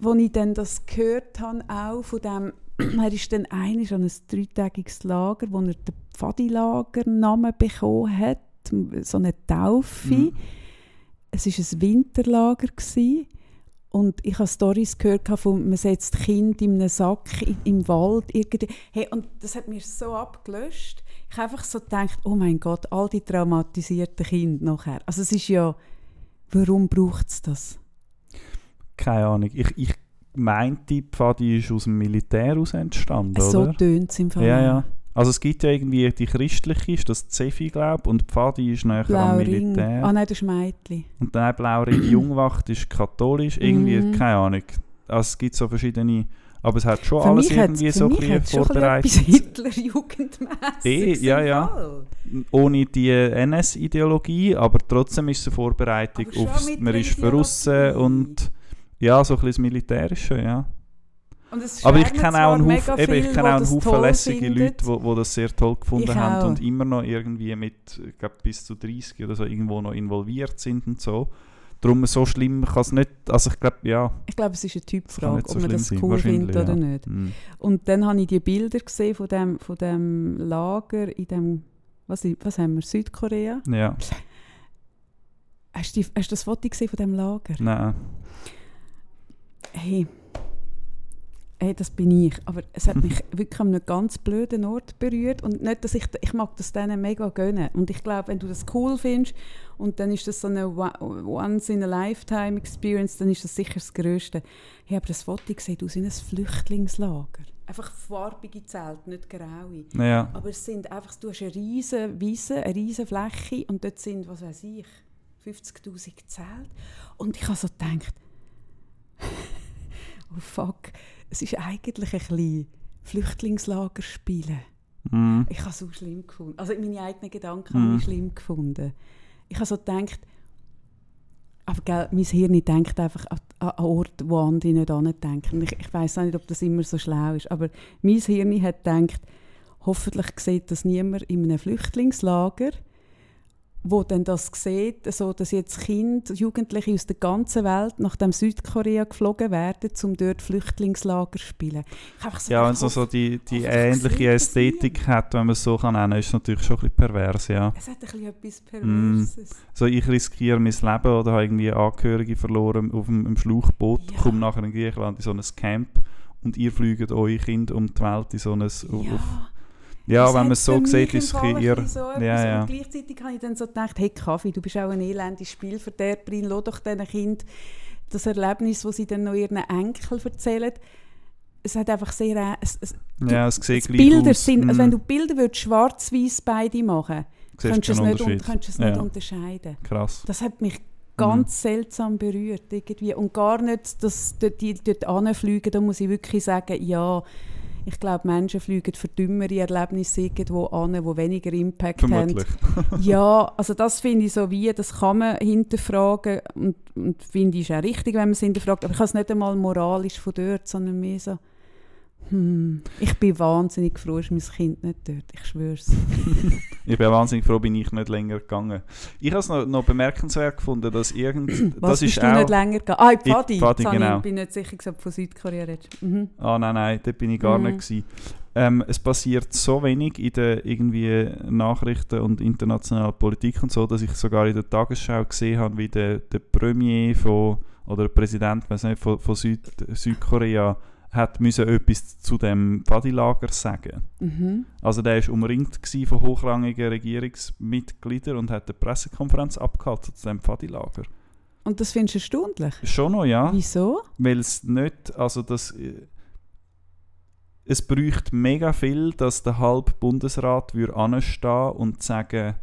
[SPEAKER 1] als ich dann das gehört habe, auch von dem, <clears throat> er ist dann einig an ein dreitägiges Lager, wo er den Pfadilager-Namen bekommen hat, so eine Taufe.
[SPEAKER 2] Mhm.
[SPEAKER 1] Es war ein Winterlager. Gewesen. Und ich habe Storys gehört, von, man setzt Kind in einem Sack in, im Wald. Irgendwie. Hey, und das hat mir so abgelöscht. Ich habe einfach so gedacht, oh mein Gott, all die traumatisierten Kinder nachher. Also es ist ja, warum braucht es das?
[SPEAKER 2] Keine Ahnung. Ich, ich meinte, Pfadi ist aus dem Militär aus entstanden,
[SPEAKER 1] So tönt es im Fall.
[SPEAKER 2] Ja, ja. Also es gibt ja irgendwie die christliche, ist das Zefi, glaube und Pfadi ist nachher am
[SPEAKER 1] Blauring.
[SPEAKER 2] Militär.
[SPEAKER 1] Ah nein, das ist Mädchen.
[SPEAKER 2] Und der Blauring Jungwacht ist katholisch, irgendwie,
[SPEAKER 1] Mhm.
[SPEAKER 2] keine Ahnung. Also es gibt so verschiedene, aber es hat schon
[SPEAKER 1] Für
[SPEAKER 2] alles irgendwie so ein bisschen vorbereitet.
[SPEAKER 1] Hitlerjugendmäßiges
[SPEAKER 2] Eh, ja, ja.
[SPEAKER 1] Fall.
[SPEAKER 2] Ohne die NS-Ideologie, aber trotzdem ist es eine Vorbereitung aufs, man ist verrissen und ja, so ein bisschen das Militärische, ja. Aber ich kenne auch einen Haufen, eben, ich kenne
[SPEAKER 1] die
[SPEAKER 2] auch einen
[SPEAKER 1] das
[SPEAKER 2] Haufen lässige
[SPEAKER 1] finden.
[SPEAKER 2] Leute, die das sehr toll gefunden
[SPEAKER 1] Ich
[SPEAKER 2] haben
[SPEAKER 1] auch.
[SPEAKER 2] und immer noch irgendwie mit, ich glaube, bis zu 30 oder so irgendwo noch involviert sind und so. Darum so schlimm kann es nicht, also ich glaube, ja,
[SPEAKER 1] Ich glaube, es ist eine Typfrage,
[SPEAKER 2] so
[SPEAKER 1] ob man das cool findet oder
[SPEAKER 2] ja.
[SPEAKER 1] nicht.
[SPEAKER 2] Mm.
[SPEAKER 1] Und dann habe ich die Bilder gesehen von dem, von dem Lager in dem, was, was haben wir, Südkorea.
[SPEAKER 2] Ja,
[SPEAKER 1] Hast du, hast du das Foto gesehen von dem Lager?
[SPEAKER 2] nein.
[SPEAKER 1] Hey, hey, das bin ich. Aber es hat <laughs> mich wirklich an einem ganz blöden Ort berührt. Und nicht, dass ich, ich mag das denen mega gönnen. Und ich glaube, wenn du das cool findest und dann ist das so eine Once-in-a-Lifetime-Experience, dann ist das sicher das Größte. Ich habe das Foto gesehen aus in einem Flüchtlingslager. Einfach farbige Zelte, nicht graue.
[SPEAKER 2] Ja,
[SPEAKER 1] Aber es sind einfach, du hast eine riesige Wiese, eine riesige Fläche und dort sind, was weiß ich, 50'000 Zelte. Und ich habe so gedacht, <laughs> oh fuck, es ist eigentlich ein bisschen Flüchtlingslager spielen.
[SPEAKER 2] mm.
[SPEAKER 1] Ich habe es so schlimm gefunden. Also meine eigenen Gedanken
[SPEAKER 2] Mhm.
[SPEAKER 1] habe ich schlimm gefunden. Ich habe so gedacht, aber gell, mein Hirn denkt einfach an, an an Orte, wo andere nicht denken. Ich, ich weiß nicht, ob das immer so schlau ist, aber mein Hirn hat gedacht, hoffentlich sieht das niemand in einem Flüchtlingslager, wo dann das sieht, so dass jetzt Kinder, Jugendliche aus der ganzen Welt nach dem Südkorea geflogen werden, um dort Flüchtlingslager zu spielen. So
[SPEAKER 2] Ja, wenn es so die, die ähnliche Ästhetik hat, wenn man es so kann nennen, ist es natürlich schon ein bisschen pervers, ja.
[SPEAKER 1] Es hat ein bisschen etwas
[SPEAKER 2] Mm.
[SPEAKER 1] Perverses.
[SPEAKER 2] So, ich riskiere mein Leben oder habe irgendwie Angehörige verloren auf im Schlauchboot,
[SPEAKER 1] Ja.
[SPEAKER 2] komme nachher in Griechenland in so ein Camp und ihr fliegt eure Kinder um die Welt in so ein... Auf, auf, ja,
[SPEAKER 1] Das
[SPEAKER 2] wenn man es so
[SPEAKER 1] für
[SPEAKER 2] sieht, ist es ein bisschen
[SPEAKER 1] so
[SPEAKER 2] ja, ja.
[SPEAKER 1] Und gleichzeitig habe ich dann so gedacht, hey Kaffee, du bist auch ein elendes Spielverderberin, lass doch diesen Kind das Erlebnis, das sie dann noch ihren Enkel erzählen. Es hat einfach sehr... äh, Es, es,
[SPEAKER 2] ja, es sieht
[SPEAKER 1] Bilder
[SPEAKER 2] aus.
[SPEAKER 1] sind, also
[SPEAKER 2] Mm.
[SPEAKER 1] wenn du Bilder würdest, schwarz-weiß beide machen, könntest du es nicht, un könntest es nicht
[SPEAKER 2] Ja.
[SPEAKER 1] unterscheiden.
[SPEAKER 2] Krass.
[SPEAKER 1] Das hat mich
[SPEAKER 2] Mhm.
[SPEAKER 1] ganz seltsam berührt irgendwie. Und gar nicht, dass dort, die dort anfliegen, da muss ich wirklich sagen, ja, ich glaube, Menschen fliegen für dümmere Erlebnisse irgendwo an, die weniger Impact
[SPEAKER 2] Vermutlich.
[SPEAKER 1] haben. Ja, also das finde ich so wie, das kann man hinterfragen und, und finde ich ist auch richtig, wenn man es hinterfragt. Aber ich habe es nicht einmal moralisch von dort, sondern mehr so, hm, ich bin wahnsinnig froh, ist mein Kind nicht dort, ich schwöre es. <laughs>
[SPEAKER 2] Ich bin wahnsinnig froh, bin ich nicht länger gegangen. Ich habe es noch, noch bemerkenswert gefunden, dass irgend...
[SPEAKER 1] Was
[SPEAKER 2] das
[SPEAKER 1] bist
[SPEAKER 2] ist
[SPEAKER 1] du
[SPEAKER 2] auch,
[SPEAKER 1] nicht länger gegangen? Ah, in Pfadi.
[SPEAKER 2] Pfadi, genau.
[SPEAKER 1] Ich bin nicht sicher, ob du von Südkorea redest. Mhm.
[SPEAKER 2] Ah, nein, nein, dort bin ich gar
[SPEAKER 1] Mhm.
[SPEAKER 2] nicht. Gewesen. Ähm, es passiert so wenig in der irgendwie Nachrichten und internationaler Politik und so, dass ich sogar in der Tagesschau gesehen habe, wie der, der Premier von, oder der Präsident weiß nicht, von, von Süd, Südkorea hat müssen etwas zu dem Pfadilager sagen.
[SPEAKER 1] Mhm.
[SPEAKER 2] Also der ist umringt von hochrangigen Regierungsmitgliedern und hat eine Pressekonferenz abgehalten zu dem Pfadilager.
[SPEAKER 1] Und das findest du erstaunlich?
[SPEAKER 2] Schon noch, ja.
[SPEAKER 1] Wieso?
[SPEAKER 2] Weil es nicht, also das, äh, es bräuchte mega viel, dass der halbe Bundesrat würde anstehen und sagen,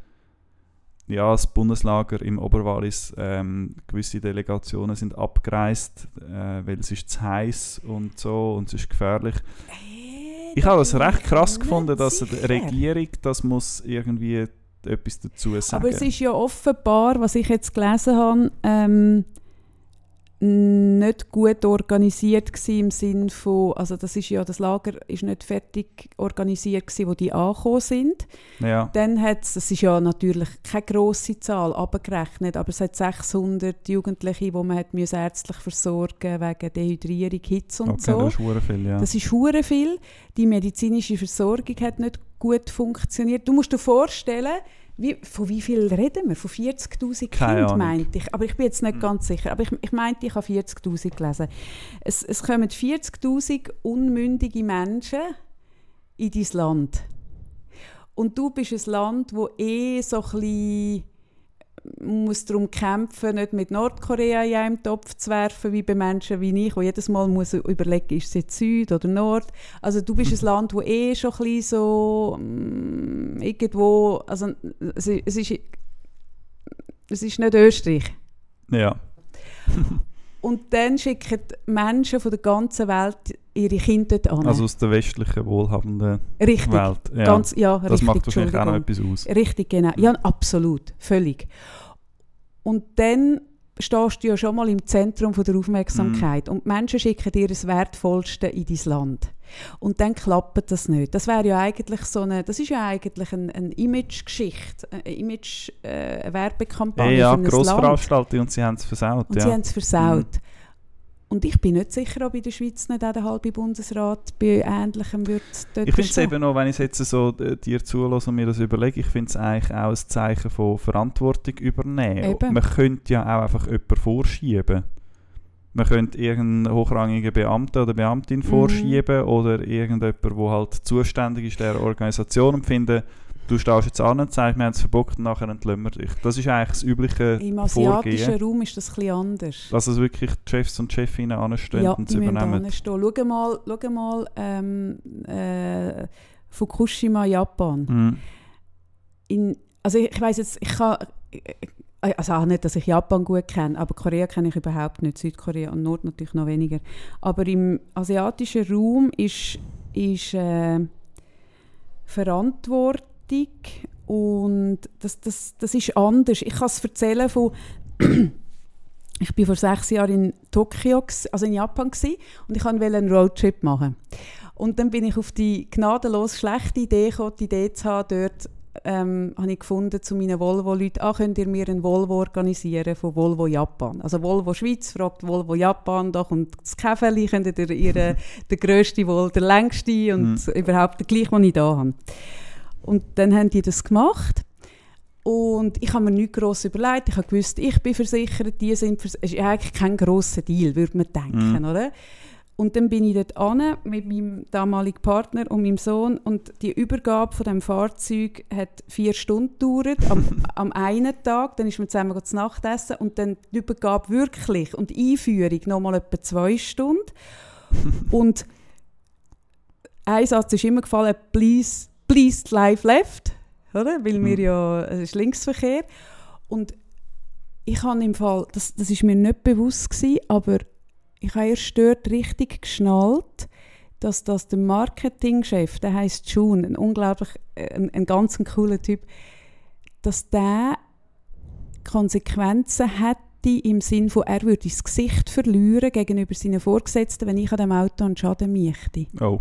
[SPEAKER 2] ja, das Bundeslager im Oberwallis, ähm, gewisse Delegationen sind abgereist, äh, weil es ist zu heiß und so und es ist gefährlich.
[SPEAKER 1] Hey,
[SPEAKER 2] Ich
[SPEAKER 1] da
[SPEAKER 2] habe
[SPEAKER 1] bin
[SPEAKER 2] recht
[SPEAKER 1] ich
[SPEAKER 2] krass gefunden, dass die
[SPEAKER 1] sicher.
[SPEAKER 2] Regierung das muss irgendwie etwas dazu sagen.
[SPEAKER 1] Aber es ist ja offenbar, was ich jetzt gelesen habe, ähm, nicht gut organisiert gsi im Sinn von, also das ist ja, das Lager ist nicht fertig organisiert gsi, wo die angekommen sind.
[SPEAKER 2] ja.
[SPEAKER 1] Dann hat es, das ist ja natürlich keine grosse Zahl, abgerechnet, aber es hat 600 Jugendliche, die man hat müssen ärztlich versorgen wegen Dehydrierung, Hitze und
[SPEAKER 2] Okay,
[SPEAKER 1] so.
[SPEAKER 2] das ist verdammt viel, ja.
[SPEAKER 1] Das ist hure viel. Die medizinische Versorgung hat nicht gut funktioniert. Du musst dir vorstellen, wie, von wie viel reden wir? Von 40'000
[SPEAKER 2] Keine
[SPEAKER 1] Kindern, meinte ich. Aber ich bin jetzt nicht
[SPEAKER 2] Hm.
[SPEAKER 1] ganz sicher. Aber ich, ich meinte, ich habe 40'000 gelesen. Es, es kommen 40'000 unmündige Menschen in dein Land. Und du bist ein Land, wo eh so ein bisschen muss darum kämpfen, nicht mit Nordkorea in einen Topf zu werfen, wie bei Menschen wie ich, die jedes Mal muss überlegen ist es jetzt Süd oder Nord. Also du bist ein <laughs> Land, wo eh schon ein bisschen so mm, irgendwo, also es, es, ist, es ist nicht Österreich.
[SPEAKER 2] Ja. <laughs>
[SPEAKER 1] Und dann schicken Menschen von der ganzen Welt ihre Kinder dort an.
[SPEAKER 2] Also aus der westlichen, wohlhabenden
[SPEAKER 1] richtig,
[SPEAKER 2] Welt. Ja.
[SPEAKER 1] Ganz, ja,
[SPEAKER 2] das
[SPEAKER 1] richtig,
[SPEAKER 2] macht wahrscheinlich auch noch etwas aus.
[SPEAKER 1] Richtig, genau. Ja, absolut. Völlig. Und dann stehst du ja schon mal im Zentrum von der Aufmerksamkeit. Und die Menschen schicken dir das Wertvollste in dein Land. Und dann klappt das nicht. Das wäre ja eigentlich so eine, das ist ja eigentlich eine, eine Image-Geschichte, eine Image, äh,
[SPEAKER 2] Ja, ja,
[SPEAKER 1] für ein Land.
[SPEAKER 2] Grossveranstaltung und sie haben es versaut.
[SPEAKER 1] Und
[SPEAKER 2] ja.
[SPEAKER 1] sie haben es versaut. Und ich bin nicht sicher, ob in der Schweiz nicht auch der halbe Bundesrat bei Ähnlichem wird dort
[SPEAKER 2] Ich finde es eben noch, wenn ich jetzt so äh, dir zulasse und mir das überlege, ich finde es eigentlich auch ein Zeichen von Verantwortung übernehmen.
[SPEAKER 1] Eben.
[SPEAKER 2] Man könnte ja auch einfach jemanden vorschieben. Man könnte irgendeinen hochrangigen Beamten oder Beamtin
[SPEAKER 1] Mhm.
[SPEAKER 2] vorschieben oder irgendjemand, der halt zuständig ist der Organisation und finden, du stehst jetzt an und sagst, wir haben es verbockt und nachher entlösen wir dich. Das ist eigentlich das übliche
[SPEAKER 1] Im asiatischen
[SPEAKER 2] Vorgehen.
[SPEAKER 1] Raum ist das ein bisschen anders.
[SPEAKER 2] Dass es wirklich die Chefs und Chefinnen anstehen
[SPEAKER 1] ja,
[SPEAKER 2] und es übernehmen.
[SPEAKER 1] anstehen. Schau mal, schau mal ähm, äh, Fukushima, Japan.
[SPEAKER 2] Mhm.
[SPEAKER 1] In, also ich, ich weiß jetzt, ich kann, äh, also auch nicht, dass ich Japan gut kenne, aber Korea kenne ich überhaupt nicht, Südkorea und Nord natürlich noch weniger. Aber im asiatischen Raum ist, ist äh, Verantwortung und das, das, das ist anders. Ich kann es erzählen von <clears throat> ich bin vor sechs Jahren in Tokio, also in Japan und ich wollte einen Roadtrip machen. Und dann bin ich auf die gnadenlos schlechte Idee gekommen, die Idee zu haben, dort ähm, habe ich gefunden zu meinen Volvo-Leuten, ah, könnt ihr mir einen Volvo organisieren von Volvo Japan? Also Volvo Schweiz fragt Volvo Japan, da kommt das Käfeli, könnt ihr ihre, <laughs> der grösste Volvo, der längste und überhaupt der gleiche, den ich da habe. Und dann haben die das gemacht. Und ich habe mir nichts gross überlegt. Ich habe gewusst, ich bin versichert, die sind versichert. Es ist eigentlich kein grosser Deal, würde man denken,
[SPEAKER 2] Mhm.
[SPEAKER 1] oder? Und dann bin ich dort an mit meinem damaligen Partner und meinem Sohn und die Übergabe von dem Fahrzeug hat vier Stunden gedauert, am, <laughs> am einen Tag, dann ist man zusammen zu Nacht essen und dann die Übergabe wirklich und die Einführung nochmal etwa zwei Stunden. <laughs> und ein Satz ist immer gefallen, please, please live left, oder? Weil wir
[SPEAKER 2] Mhm.
[SPEAKER 1] ja, es ist Linksverkehr. Und ich habe im Fall, das, das ist mir nicht bewusst gewesen, aber ich habe erst dort richtig geschnallt, dass das der Marketingchef, der heißt June, ein unglaublich, äh, ein, ein ganz cooler Typ, dass der Konsequenzen hätte im Sinn von, er würde das Gesicht verlieren gegenüber seinen Vorgesetzten, wenn ich an dem Auto einen Schaden möchte.
[SPEAKER 2] Oh.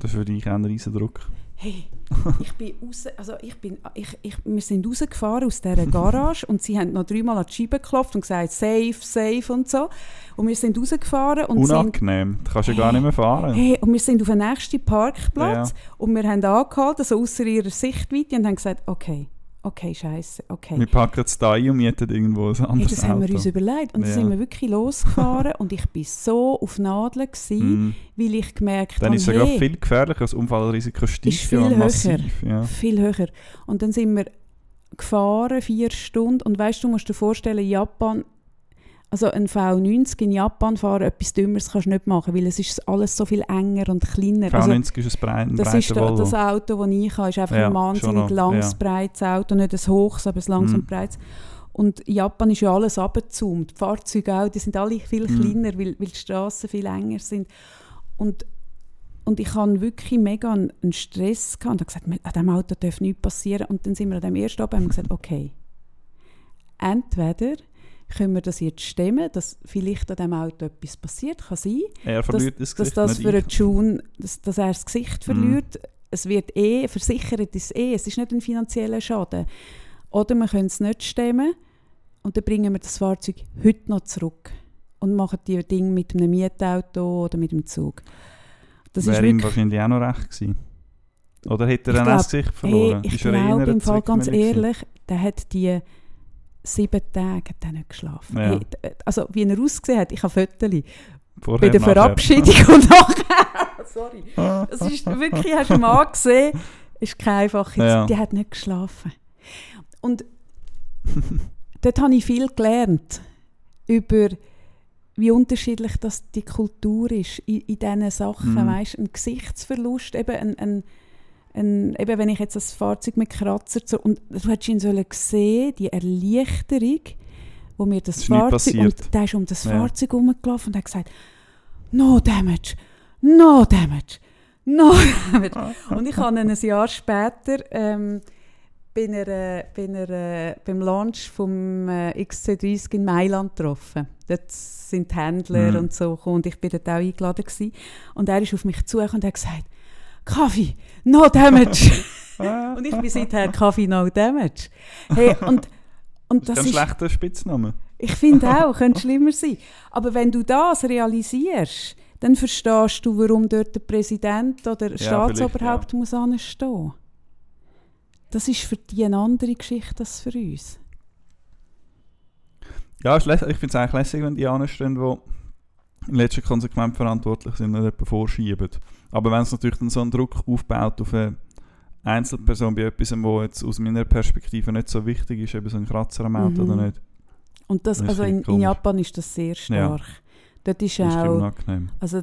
[SPEAKER 2] Das ist für dich auch ein riesen Druck.
[SPEAKER 1] Hey, <laughs> ich bin raus, also ich bin, ich, ich, wir sind rausgefahren aus dieser Garage und sie haben noch dreimal an die Scheibe geklopft und gesagt, safe, safe und so. Und wir sind rausgefahren und sind,
[SPEAKER 2] Unangenehm. Du kannst ja gar nicht mehr fahren.
[SPEAKER 1] hey, und wir sind auf den nächsten Parkplatz
[SPEAKER 2] Ja.
[SPEAKER 1] und wir haben angehalten, also außer ihrer Sichtweite und haben gesagt, okay, okay, scheiße, okay.
[SPEAKER 2] Wir packen es da ein und mieten irgendwo ein anderes
[SPEAKER 1] das haben wir uns überlegt. Und dann
[SPEAKER 2] Ja.
[SPEAKER 1] sind wir wirklich losgefahren und ich bin so auf Nadeln gewesen,
[SPEAKER 2] Mm.
[SPEAKER 1] weil ich gemerkt
[SPEAKER 2] Dann
[SPEAKER 1] habe,
[SPEAKER 2] ist es ja gerade
[SPEAKER 1] hey,
[SPEAKER 2] viel gefährlicher, das Unfallrisiko steigt
[SPEAKER 1] Ist
[SPEAKER 2] ja
[SPEAKER 1] viel
[SPEAKER 2] massiv. Ja.
[SPEAKER 1] Viel höher. Und dann sind wir gefahren, vier Stunden. Und weißt du, du musst dir vorstellen, Japan, also ein V90 in Japan fahren, etwas Dümmeres kannst du nicht machen, weil es ist alles so viel enger und kleiner. Also,
[SPEAKER 2] V90 ist ein, brei ein
[SPEAKER 1] das ist
[SPEAKER 2] Volvo.
[SPEAKER 1] das Auto, das ich habe, ist einfach
[SPEAKER 2] Ja,
[SPEAKER 1] ein wahnsinnig langes,
[SPEAKER 2] ja.
[SPEAKER 1] breites Auto. Nicht ein hohes, aber ein langes
[SPEAKER 2] Mhm.
[SPEAKER 1] und breites. Und in Japan ist ja alles abgezoomt. Die Fahrzeuge auch, die sind alle viel
[SPEAKER 2] Mhm.
[SPEAKER 1] kleiner, weil, weil die Straßen viel enger sind. Und, und ich hatte wirklich mega einen, einen Stress. Gehabt. Und habe gesagt, an diesem Auto darf nichts passieren. Und dann sind wir an dem ersten Abend und haben gesagt, okay, entweder können wir das jetzt stemmen, dass vielleicht an diesem Auto etwas passiert, kann sein,
[SPEAKER 2] er verliert das
[SPEAKER 1] dass
[SPEAKER 2] Gesicht,
[SPEAKER 1] das für einen
[SPEAKER 2] ich.
[SPEAKER 1] June, dass, dass er das Gesicht
[SPEAKER 2] Mhm.
[SPEAKER 1] verliert. Es wird eh, versichert ist eh, es ist nicht ein finanzieller Schaden. Oder wir können es nicht stemmen und dann bringen wir das Fahrzeug heute noch zurück und machen die Dinge mit einem Mietauto oder mit dem Zug. Das
[SPEAKER 2] Wäre ihm wahrscheinlich auch noch recht gewesen. Oder hätte er
[SPEAKER 1] Ich
[SPEAKER 2] dann auch das Gesicht
[SPEAKER 1] hey,
[SPEAKER 2] verloren?
[SPEAKER 1] ich
[SPEAKER 2] Ist er eher
[SPEAKER 1] glaube im Fall ganz ehrlich, der hat die sieben Tage hat er nicht geschlafen.
[SPEAKER 2] Ja.
[SPEAKER 1] D- also wie er ausgesehen hat, ich habe Fotos bei
[SPEAKER 2] Vorher,
[SPEAKER 1] der
[SPEAKER 2] nachher.
[SPEAKER 1] Verabschiedung und nachher. <laughs> Sorry. Es ist <laughs> wirklich, hast du mal gesehen, ist keine einfache
[SPEAKER 2] Ja.
[SPEAKER 1] Die hat nicht geschlafen. und dort habe ich viel gelernt über wie unterschiedlich das die Kultur ist in, in diesen Sachen.
[SPEAKER 2] Mhm.
[SPEAKER 1] Weißt, ein Gesichtsverlust, eben, ein, ein, ein, eben wenn ich jetzt das Fahrzeug mit Kratzer so, und du hättest ihn sollen sehen, die Erleichterung, wo mir das
[SPEAKER 2] nicht
[SPEAKER 1] Fahrzeug und der ist um das
[SPEAKER 2] Ja.
[SPEAKER 1] Fahrzeug herumgelaufen und hat gesagt, no damage, no damage, no damage. <laughs> Und ich habe ihn ein Jahr später ähm, bin er, bin er, äh, beim Launch vom äh, XC30 in Mailand getroffen. Dort sind Händler
[SPEAKER 2] Mhm.
[SPEAKER 1] und so gekommen und ich bin dort auch eingeladen gewesen. Und er ist auf mich zugekommen und hat gesagt, Kaffee, no damage. <laughs> <laughs> und ich bin seither Kaffee, no damage. Hey, und, und
[SPEAKER 2] Das
[SPEAKER 1] das
[SPEAKER 2] ist ein schlechter Spitzname.
[SPEAKER 1] ich finde auch, könnte schlimmer sein. Aber wenn du das realisierst, dann verstehst du, warum dort der Präsident oder
[SPEAKER 2] vielleicht,
[SPEAKER 1] Staatsoberhaupt muss anstehen. Das ist für die eine andere Geschichte als für uns.
[SPEAKER 2] Ja, ich finde es eigentlich lässig, wenn die anstehen, die in letzter konsequent verantwortlich sind und jemanden vorschieben. Aber wenn es natürlich dann so einen Druck aufbaut auf eine Einzelperson bei etwas, wo jetzt aus meiner Perspektive nicht so wichtig ist, eben so ein Kratzer am Auto
[SPEAKER 1] Mhm.
[SPEAKER 2] oder nicht,
[SPEAKER 1] Und das,
[SPEAKER 2] Das
[SPEAKER 1] also in, in. Japan ist das sehr stark. Dort ist
[SPEAKER 2] das ist
[SPEAKER 1] auch, also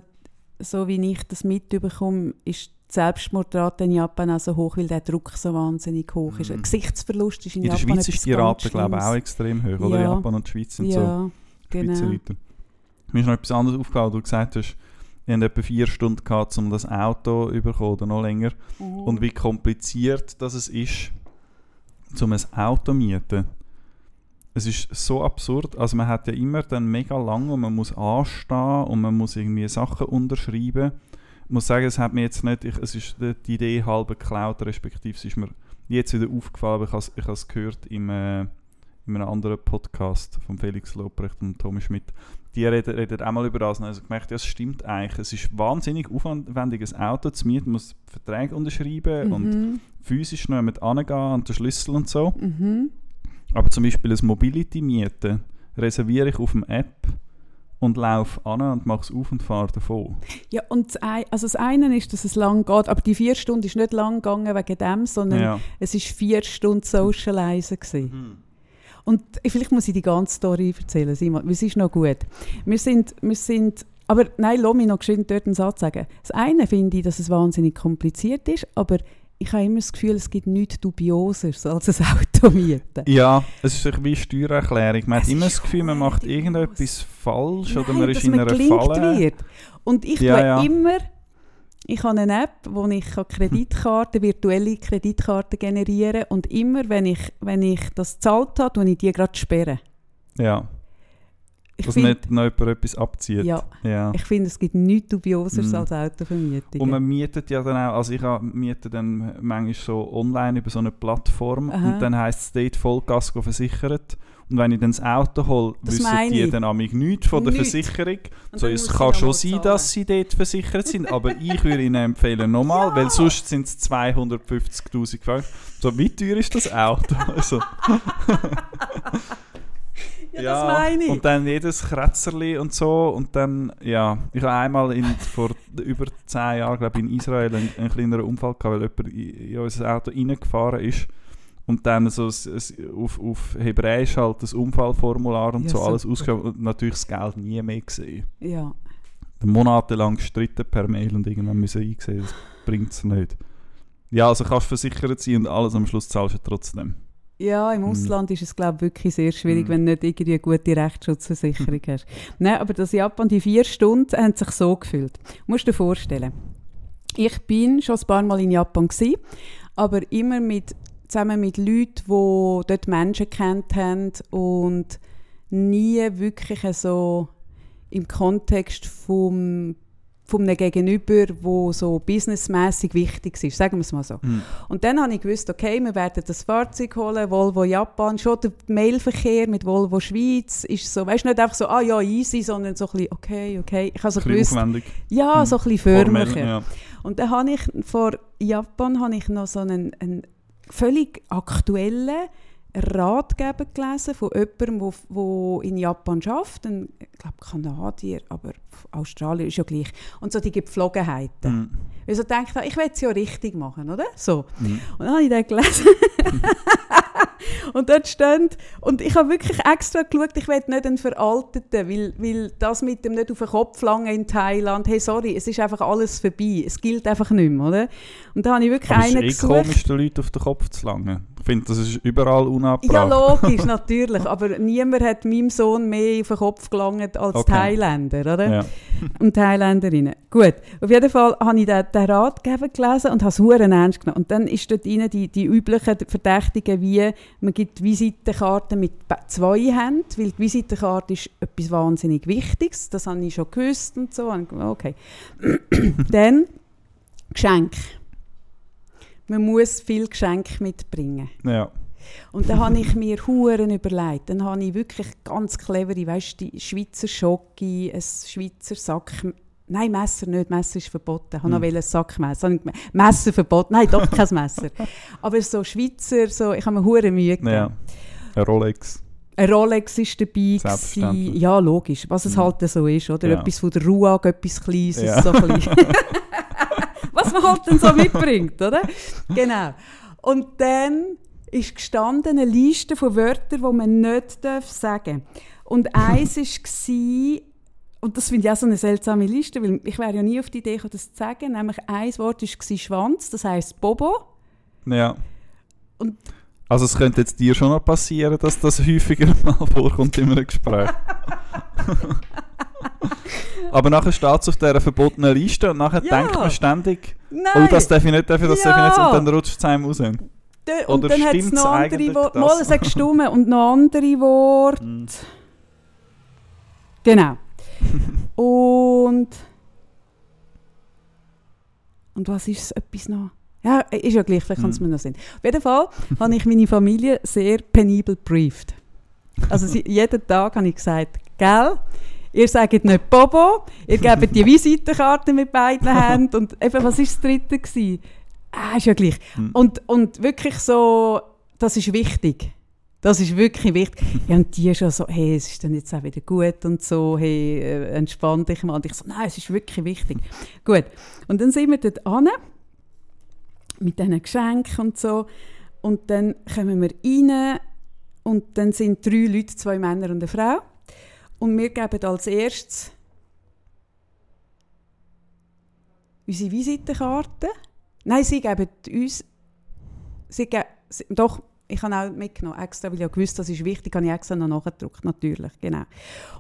[SPEAKER 1] so wie ich das mitbekomme, ist die Selbstmordrate in Japan auch so hoch, weil der Druck so wahnsinnig hoch ist.
[SPEAKER 2] Mhm.
[SPEAKER 1] Gesichtsverlust ist in,
[SPEAKER 2] In der
[SPEAKER 1] Japan
[SPEAKER 2] Schweiz
[SPEAKER 1] etwas
[SPEAKER 2] ist die Rate, glaube ich, auch extrem hoch, oder?
[SPEAKER 1] Ja.
[SPEAKER 2] Japan und die Schweiz sind so
[SPEAKER 1] Ja, genau.
[SPEAKER 2] Spitzenreiter. Mir ist noch etwas anderes aufgefallen, du gesagt hast, ihr habt etwa vier Stunden gehabt, um das Auto zu bekommen, oder noch länger.
[SPEAKER 1] Mhm.
[SPEAKER 2] Und wie kompliziert das es ist, um ein Auto zu mieten. Es ist so absurd. Also man hat ja immer dann mega lang und man muss anstehen und man muss irgendwie Sachen unterschreiben. Ich muss sagen, es hat mir jetzt nicht, ich, es ist die Idee halb geklaut, respektive es ist mir jetzt wieder aufgefallen, aber ich habe es- ich habe es gehört im, äh, in einem anderen Podcast von Felix Lobrecht und Tommy Schmidt. Die reden, reden auch mal über das und also gemerkt, ja, es stimmt eigentlich. Es ist wahnsinnig aufwendig, ein Auto zu mieten, man muss Verträge unterschreiben und
[SPEAKER 1] Mhm.
[SPEAKER 2] physisch noch mit angehen und den Schlüssel und so.
[SPEAKER 1] Mhm.
[SPEAKER 2] Aber zum Beispiel ein Mobility-Mieten reserviere ich auf dem App und laufe an und mache es auf und fahre davon.
[SPEAKER 1] Ja, und das, ei- also das eine ist, dass es lang geht, aber die vier Stunden ist nicht lang gegangen wegen dem, sondern
[SPEAKER 2] Ja.
[SPEAKER 1] es ist vier Stunden Socializen gewesen. Und vielleicht muss ich die ganze Story erzählen, Simon, es ist noch gut. Wir sind, wir sind aber nein, lass mich noch geschwind dort einen Satz sagen. Das eine finde ich, dass es wahnsinnig kompliziert ist, aber ich habe immer das Gefühl, es gibt nichts Dubioseres als ein <laughs> Auto mieten.
[SPEAKER 2] Ja, es ist wie Steuererklärung. Man
[SPEAKER 1] Es
[SPEAKER 2] hat immer das Gefühl, man macht irgendetwas falsch oder
[SPEAKER 1] Nein,
[SPEAKER 2] man ist in einer Falle.
[SPEAKER 1] wird. Und ich
[SPEAKER 2] Ja, ja.
[SPEAKER 1] immer, ich habe eine App, wo ich kann Kreditkarten, virtuelle Kreditkarten generieren und immer, wenn ich, wenn ich das gezahlt habe, tue ich die gerade sperren.
[SPEAKER 2] Ja,
[SPEAKER 1] Ich
[SPEAKER 2] dass
[SPEAKER 1] finde,
[SPEAKER 2] nicht noch jemand etwas abzieht.
[SPEAKER 1] ja,
[SPEAKER 2] ja.
[SPEAKER 1] ich finde, es gibt nichts Dubioseres
[SPEAKER 2] Mhm.
[SPEAKER 1] als Autovermietung.
[SPEAKER 2] Und man mietet ja dann auch, also ich miete dann manchmal so online über so eine Plattform
[SPEAKER 1] Aha.
[SPEAKER 2] und dann heisst es dort Vollgas versichert. Und wenn ich dann das Auto hole,
[SPEAKER 1] Das
[SPEAKER 2] wissen die
[SPEAKER 1] ich.
[SPEAKER 2] dann amig nichts von der
[SPEAKER 1] Nichts.
[SPEAKER 2] Versicherung.
[SPEAKER 1] Und
[SPEAKER 2] So, es kann schon sein,
[SPEAKER 1] zahlen.
[SPEAKER 2] dass sie dort versichert sind, aber <laughs> ich würde ihnen empfehlen, nochmal, weil sonst sind es 250'000 Franken. So, wie teuer ist das Auto? <laughs> Also, <laughs>
[SPEAKER 1] ja, das meine ich.
[SPEAKER 2] Und dann jedes Kratzerli und so. Und dann, ja, ich habe einmal in, vor über 10 Jahren, glaube ich, in Israel einen, einen kleineren Unfall gehabt, weil jemand in, in unser Auto reingefahren ist. Und dann so s- s- auf, auf Hebräisch halt das Unfallformular und
[SPEAKER 1] Ja,
[SPEAKER 2] so
[SPEAKER 1] super.
[SPEAKER 2] alles ausgeschrieben und natürlich das Geld nie mehr gesehen.
[SPEAKER 1] ja.
[SPEAKER 2] Monatelang gestritten per Mail und irgendwann müssen einsehen, das bringt es nicht. Ja, also kannst du versichert sein und alles am Schluss zahlst du trotzdem.
[SPEAKER 1] Ja, im
[SPEAKER 2] Mhm.
[SPEAKER 1] Ausland ist es glaube ich wirklich sehr schwierig,
[SPEAKER 2] Mhm.
[SPEAKER 1] wenn du nicht irgendwie eine gute Rechtsschutzversicherung hast. <laughs> Nein, aber das Japan, die vier Stunden, haben sich so gefühlt. Du musst dir vorstellen, ich bin schon ein paar Mal in Japan gewesen, aber immer mit, zusammen mit Leuten, die dort Menschen kennt haben und nie wirklich so im Kontext vom von einem Gegenüber, wo so businessmäßig wichtig ist, sagen wir es mal so.
[SPEAKER 2] Mhm.
[SPEAKER 1] Und dann habe ich gewusst, okay, wir werden das Fahrzeug holen, Volvo Japan. Schon der Mailverkehr mit Volvo Schweiz ist so, weißt du, nicht einfach so, ah ja, easy, sondern so ein bisschen, okay, okay. Ich habe so
[SPEAKER 2] Ein
[SPEAKER 1] gewusst,
[SPEAKER 2] aufwendig.
[SPEAKER 1] ja,
[SPEAKER 2] Mhm.
[SPEAKER 1] so ein bisschen förmlicher.
[SPEAKER 2] ja.
[SPEAKER 1] Und dann habe ich, vor Japan habe ich noch so einen, einen völlig aktuellen Ratgeber gelesen von jemandem, der wo in Japan arbeitet. Ein, ich glaube Kanadier, aber Australier ist ja gleich. Und so die Gepflogenheiten.
[SPEAKER 2] Mhm.
[SPEAKER 1] Weil ich so habe, ich will es ja richtig machen, oder? So.
[SPEAKER 2] Mhm.
[SPEAKER 1] Und dann habe ich den gelesen. <laughs> und dort stand und ich habe wirklich extra geschaut, ich will nicht einen Veralteten, weil, weil das mit dem nicht auf den Kopf langen in Thailand, hey, sorry, es ist einfach alles vorbei, es gilt einfach nicht mehr, oder? Und da habe ich wirklich
[SPEAKER 2] Aber
[SPEAKER 1] einen
[SPEAKER 2] es ist eh
[SPEAKER 1] gesucht.
[SPEAKER 2] komisch, den Leuten auf den Kopf zu langen. Ich finde, das ist überall
[SPEAKER 1] Ja,
[SPEAKER 2] unabbracht.
[SPEAKER 1] logisch, <laughs> natürlich. Aber niemand hat meinem Sohn mehr auf den Kopf gelangt als
[SPEAKER 2] Okay.
[SPEAKER 1] Thailänder, oder?
[SPEAKER 2] Ja. <laughs>
[SPEAKER 1] Und Thailänderinnen. Gut, auf jeden Fall habe ich den, den Ratgeber gelesen und habe es huere ernst genommen. Und dann ist dort rein die, die üblichen Verdächtigen, wie man gibt Visitenkarten mit zwei Händen, weil die Visitenkarte ist etwas wahnsinnig Wichtiges. Das habe ich schon gewusst und so. Okay. <clears throat> dann Geschenk. Man muss viel Geschenk mitbringen.
[SPEAKER 2] ja.
[SPEAKER 1] Und dann habe ich mir Huren überlegt. Dann habe ich wirklich ganz clevere, weißt du, Schweizer Schoki, ein Schweizer Sack. Nein, Messer nicht, Messer ist verboten. Ich
[SPEAKER 2] Hm.
[SPEAKER 1] wollte noch ein Sackmesser. Messer verboten. Nein, doch kein Messer. <laughs> Aber so Schweizer, so, ich habe mir Huren Mühe gegeben.
[SPEAKER 2] ja. Ein Rolex.
[SPEAKER 1] Ein Rolex war dabei. Gewesen. Ja, logisch. Was es
[SPEAKER 2] Mhm.
[SPEAKER 1] halt so ist, oder?
[SPEAKER 2] Ja.
[SPEAKER 1] Etwas von der Ruag, etwas Kleines.
[SPEAKER 2] Ja.
[SPEAKER 1] So klein. <laughs> <laughs> Was man halt dann so mitbringt, oder? Genau. Und dann ist gestanden eine Liste von Wörtern, die man nicht darf sagen Und eins war, und das finde ich auch so eine seltsame Liste, weil ich wäre ja nie auf die Idee gekommen, das zu sagen, nämlich ein Wort war Schwanz, das heisst Bobo.
[SPEAKER 2] Ja.
[SPEAKER 1] Und-
[SPEAKER 2] also es könnte jetzt dir schon noch passieren, dass das häufiger mal <laughs> vorkommt in einem Gespräch. <laughs> <laughs> Aber nachher steht es auf dieser verbotenen Liste und nachher
[SPEAKER 1] Ja.
[SPEAKER 2] denkt man ständig,
[SPEAKER 1] Nein!
[SPEAKER 2] oh, das darf ich nicht, das darf ich nicht, und dann rutscht es einem raus.
[SPEAKER 1] Da- und
[SPEAKER 2] Oder
[SPEAKER 1] dann hat es noch andere Worte. Mal, sagst du dumme. Und noch andere Worte.
[SPEAKER 2] Mm.
[SPEAKER 1] Genau. und. Und was ist es? Etwas noch? Ja, ist ja gleich, vielleicht kann es
[SPEAKER 2] Mhm.
[SPEAKER 1] mir noch sein. Auf jeden Fall habe ich meine Familie sehr penibel briefed. Also sie, jeden Tag habe ich gesagt, gell, ihr sagt nicht Bobo, ihr gebt die Visitenkarte mit beiden Händen und eben, was war das dritte? Gewesen? Ah, ist ja gleich.
[SPEAKER 2] Mhm.
[SPEAKER 1] Und, und wirklich so, das ist wichtig. Das ist wirklich wichtig. Ja, und die schon so, hey, es ist dann jetzt auch wieder gut und so, hey, äh, entspann dich mal. Und ich so, nein, es ist wirklich wichtig. gut. Und dann sind wir dort an, mit diesen Geschenken und so. Und dann kommen wir rein und dann sind drei Leute, zwei Männer und eine Frau. Und wir geben als erstes unsere Visitenkarte. Nein, sie geben uns. Sie sie, doch, ich habe auch mitgenommen, extra, weil ich ja gewusst das ist wichtig, habe ich extra noch nachgedruckt, natürlich, genau.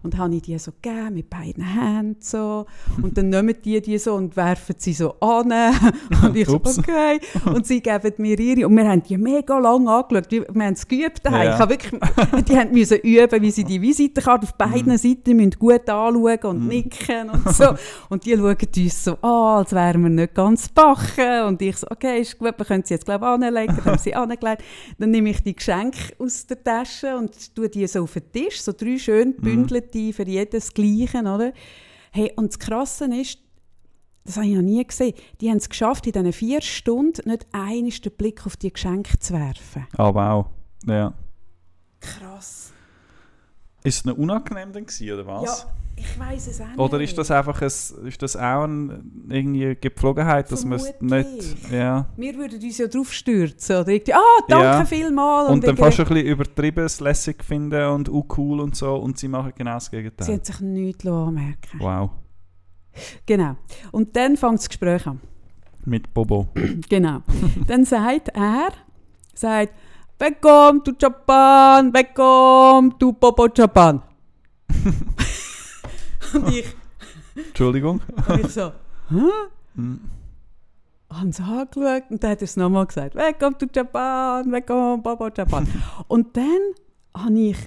[SPEAKER 1] Und dann habe ich die so gegeben, mit beiden Händen so. Und dann <laughs> nehmen die die so und werfen sie so an. <laughs> Und ich so, okay. Und sie geben mir ihre. Und wir haben die mega lang angeschaut. Wir wir haben es geübt daheim.
[SPEAKER 2] Ja.
[SPEAKER 1] Ich habe wirklich, <laughs> die haben müssen üben, wie sie die Visitenkarte auf beiden Seiten müssen gut anschauen und nicken und so. Und die schauen uns so an, als wären wir nicht ganz backen. Und ich so, okay, ist gut, wir können sie jetzt, glaube ich, anlegen. Dann haben sie angelegt. Dann nehme ich die Geschenke aus der Tasche und tue die so auf den Tisch, so drei schön gebündelte, für jedes Gleiche, oder? Hey, und das Krasse ist, das habe ich noch nie gesehen, die haben es geschafft, in diesen vier Stunden nicht einmal den Blick auf die Geschenke zu werfen.
[SPEAKER 2] Ah, wow. Ja.
[SPEAKER 1] Krass.
[SPEAKER 2] Ist es noch unangenehm dann gewesen, oder was?
[SPEAKER 1] Ja, ich weiß es auch nicht.
[SPEAKER 2] Oder ist das einfach ein, ist das auch ein, irgendwie eine Gepflogenheit, dass man es nicht... Ja.
[SPEAKER 1] Wir würden uns ja drauf stürzen. Oder irgendwie, ah, danke
[SPEAKER 2] Ja.
[SPEAKER 1] vielmals.
[SPEAKER 2] Und dann
[SPEAKER 1] irgendwie-
[SPEAKER 2] fast ein bisschen übertrieben, es lässig finden und auch cool und so und sie machen genau das
[SPEAKER 1] Sie
[SPEAKER 2] Gegenteil.
[SPEAKER 1] hat sich nichts anmerken
[SPEAKER 2] Wow.
[SPEAKER 1] Genau. Und dann fängt das Gespräch an.
[SPEAKER 2] Mit Bobo. <clears throat>
[SPEAKER 1] Genau. dann sagt er, sagt, Welcome to Japan, welcome to Popo Japan. <laughs> und ich,
[SPEAKER 2] Entschuldigung.
[SPEAKER 1] und ich so, hä?
[SPEAKER 2] Hm.
[SPEAKER 1] haben sie angeschaut und dann hat er es nochmal gesagt, Welcome to Japan, welcome Popo Japan. und dann habe ich,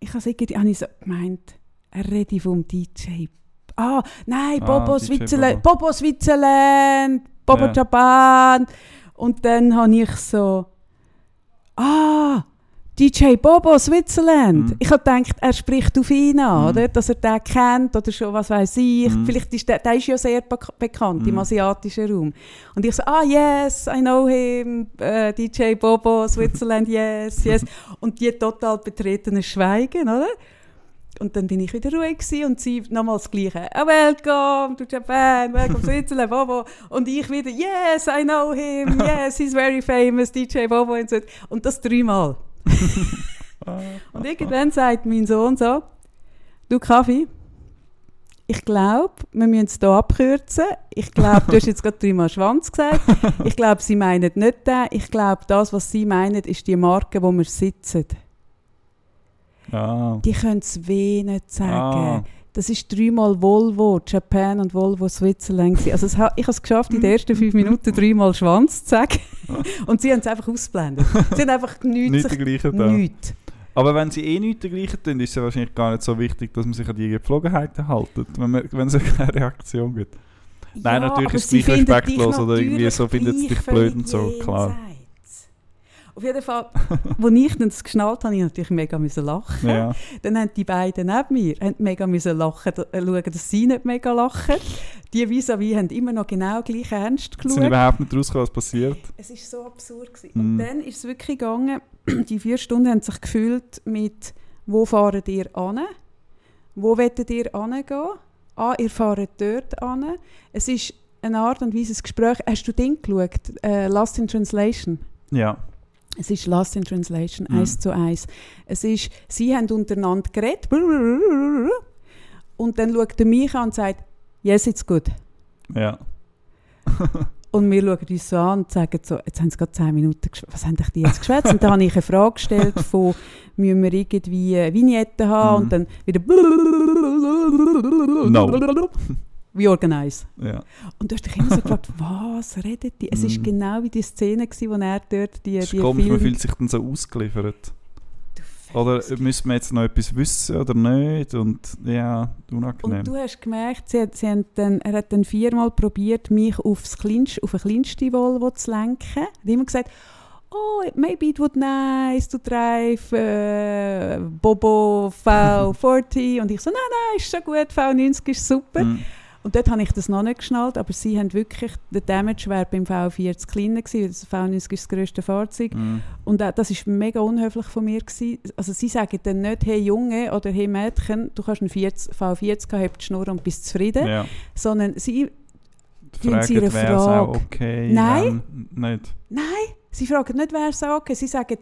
[SPEAKER 1] ich habe irgendwie- ich so gemeint, er redet vom DJ. Ah, nein,
[SPEAKER 2] Ah,
[SPEAKER 1] Bobo
[SPEAKER 2] DJ
[SPEAKER 1] Switzerland,
[SPEAKER 2] Bobo.
[SPEAKER 1] Switzerland, Bobo
[SPEAKER 2] Ja.
[SPEAKER 1] Japan. Und dann habe ich so, ah, DJ Bobo Switzerland.
[SPEAKER 2] Mhm.
[SPEAKER 1] Ich habe gedacht, er spricht auf ihn an,
[SPEAKER 2] Mhm.
[SPEAKER 1] oder? dass er den kennt oder schon, was weiß ich.
[SPEAKER 2] Mhm.
[SPEAKER 1] Vielleicht ist der, der ist ja sehr bek bekannt im
[SPEAKER 2] Mhm.
[SPEAKER 1] asiatischen Raum. Und ich so, ah, yes, I know him, äh, DJ Bobo Switzerland, <laughs> yes, yes. Und die total betretenes Schweigen, oder? Und dann bin ich wieder ruhig gewesen und sie nochmal das Gleiche. Ah, welcome to Japan, welcome to Switzerland, Bobo. Und ich wieder, yes, I know him, <laughs> yes, he's very famous, DJ Bobo. Und das dreimal. <laughs> Und irgendwann sagt mein Sohn so, du Kaffee, ich glaube, wir müssen es hier abkürzen. Ich glaube, du hast jetzt gerade dreimal Schwanz gesagt. Ich glaube, sie meinen nicht den. Ich glaube, das, was sie meinen, ist die Marke, wo wir sitzen.
[SPEAKER 2] Ah.
[SPEAKER 1] Die können es weh nicht sagen.
[SPEAKER 2] Ah.
[SPEAKER 1] Das ist dreimal Volvo, Japan und Volvo Switzerland. Also es ich habe es geschafft, in den ersten fünf Minuten dreimal Schwanz zu sagen. <laughs> Und sie haben es einfach ausgeblendet. Sie haben einfach nichts.
[SPEAKER 2] Nicht
[SPEAKER 1] nichts.
[SPEAKER 2] Aber wenn sie eh nichts dergleichen tun, ist es ja wahrscheinlich gar nicht so wichtig, dass man sich an die Gepflogenheiten halten, wenn, man, wenn es keine Reaktion gibt. Nein, natürlich ist es gleich
[SPEAKER 1] finden
[SPEAKER 2] respektlos oder irgendwie so findet es dich blöd und so, klar.
[SPEAKER 1] jenseits. Auf jeden Fall, <laughs> als ich dann das geschnallt habe, habe ich natürlich mega müssen lachen.
[SPEAKER 2] Ja. <laughs>
[SPEAKER 1] Dann haben die beiden neben mir haben mega müssen lachen, äh, schauen, dass sie nicht mega lachen. Die vis-à-vis haben immer noch genau gleich ernst
[SPEAKER 2] Es sind
[SPEAKER 1] geschaut.
[SPEAKER 2] überhaupt nicht rausgekommen, was passiert.
[SPEAKER 1] Es war so absurd. Gewesen.
[SPEAKER 2] Mhm.
[SPEAKER 1] Und dann ist es wirklich gegangen, <clears throat> die vier Stunden haben sich gefüllt mit «Wo fahrt ihr an? Wo wollt ihr hingehen? Ah, ihr fahrt dort an.» Es ist eine Art und Weise, ein Gespräch. Hast du Ding geschaut? Äh, «Lost in Translation»?
[SPEAKER 2] Ja.
[SPEAKER 1] Es ist Lost in Translation,
[SPEAKER 2] Mhm.
[SPEAKER 1] eins zu eins. Es ist, sie haben untereinander geredet <laughs> und dann schaut er mich an und sagt, yes, it's good.
[SPEAKER 2] Ja. <laughs>
[SPEAKER 1] Und wir schauen uns so an und sagen so, jetzt haben sie gerade 10 Minuten geschwätzt. Was haben die jetzt geschwätzt? Und dann habe ich eine Frage gestellt von, müssen wir irgendwie Vignetten haben?
[SPEAKER 2] Mhm.
[SPEAKER 1] Und dann wieder
[SPEAKER 2] No. <laughs>
[SPEAKER 1] We organize.
[SPEAKER 2] ja.
[SPEAKER 1] Und du hast dich immer so gefragt, <laughs> was redet die? Es war
[SPEAKER 2] Mhm.
[SPEAKER 1] genau wie die Szene, gewesen, wo er dort die,
[SPEAKER 2] Es
[SPEAKER 1] die
[SPEAKER 2] komisch, man fühlt sich dann so ausgeliefert. Oder müssen wir jetzt noch etwas wissen oder nicht? Und ja, unangenehm.
[SPEAKER 1] Und du hast gemerkt, sie hat, sie haben dann, er hat dann viermal probiert, mich aufs Kleinst, auf ein kleinste Volvo zu lenken. Er hat immer gesagt, oh, maybe it would nice to drive äh, Bobo V40. Und ich so, nein, nein, ist schon gut, V90 ist super.
[SPEAKER 2] Mhm.
[SPEAKER 1] Und dort habe ich das noch nicht geschnallt, aber sie haben wirklich, der Damage wäre beim V40 kleiner gewesen, das V90 ist das grösste Fahrzeug.
[SPEAKER 2] Mhm.
[SPEAKER 1] Und auch, das war mega unhöflich von mir. Gewesen. Also sie sagen dann nicht, hey Junge oder hey Mädchen, du kannst einen 40, V40 haben, die Schnur und bist zufrieden.
[SPEAKER 2] Ja.
[SPEAKER 1] Sondern sie, Tun
[SPEAKER 2] Fragen,
[SPEAKER 1] sie ihre
[SPEAKER 2] wäre es auch
[SPEAKER 1] Frage.
[SPEAKER 2] okay?
[SPEAKER 1] Nein.
[SPEAKER 2] wenn nicht.
[SPEAKER 1] nein, sie fragen nicht, wer es okay. Sie sagen,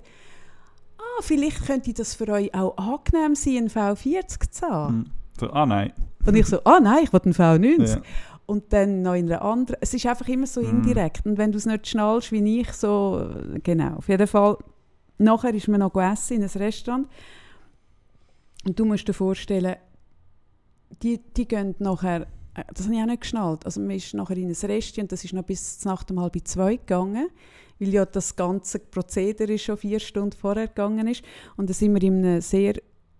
[SPEAKER 1] ah, vielleicht könnte das für euch auch angenehm sein, einen V40 zu haben.
[SPEAKER 2] Mhm. So, ah nein.
[SPEAKER 1] Und ich so, ah nein, ich will einen V90.
[SPEAKER 2] Ja.
[SPEAKER 1] Und dann noch in einer anderen. Es ist einfach immer so
[SPEAKER 2] Mhm.
[SPEAKER 1] indirekt. Und wenn du es nicht schnallst wie ich, so, genau. Auf jeden Fall, nachher ist man noch gegessen in einem Restaurant. Und du musst dir vorstellen, die, die gehen nachher, äh, das habe ich auch nicht geschnallt, also man ist nachher in ein und das ist noch bis Nacht um halb zwei gegangen, weil ja das ganze Prozedere schon vier Stunden vorher gegangen ist. Und dann sind wir in einem sehr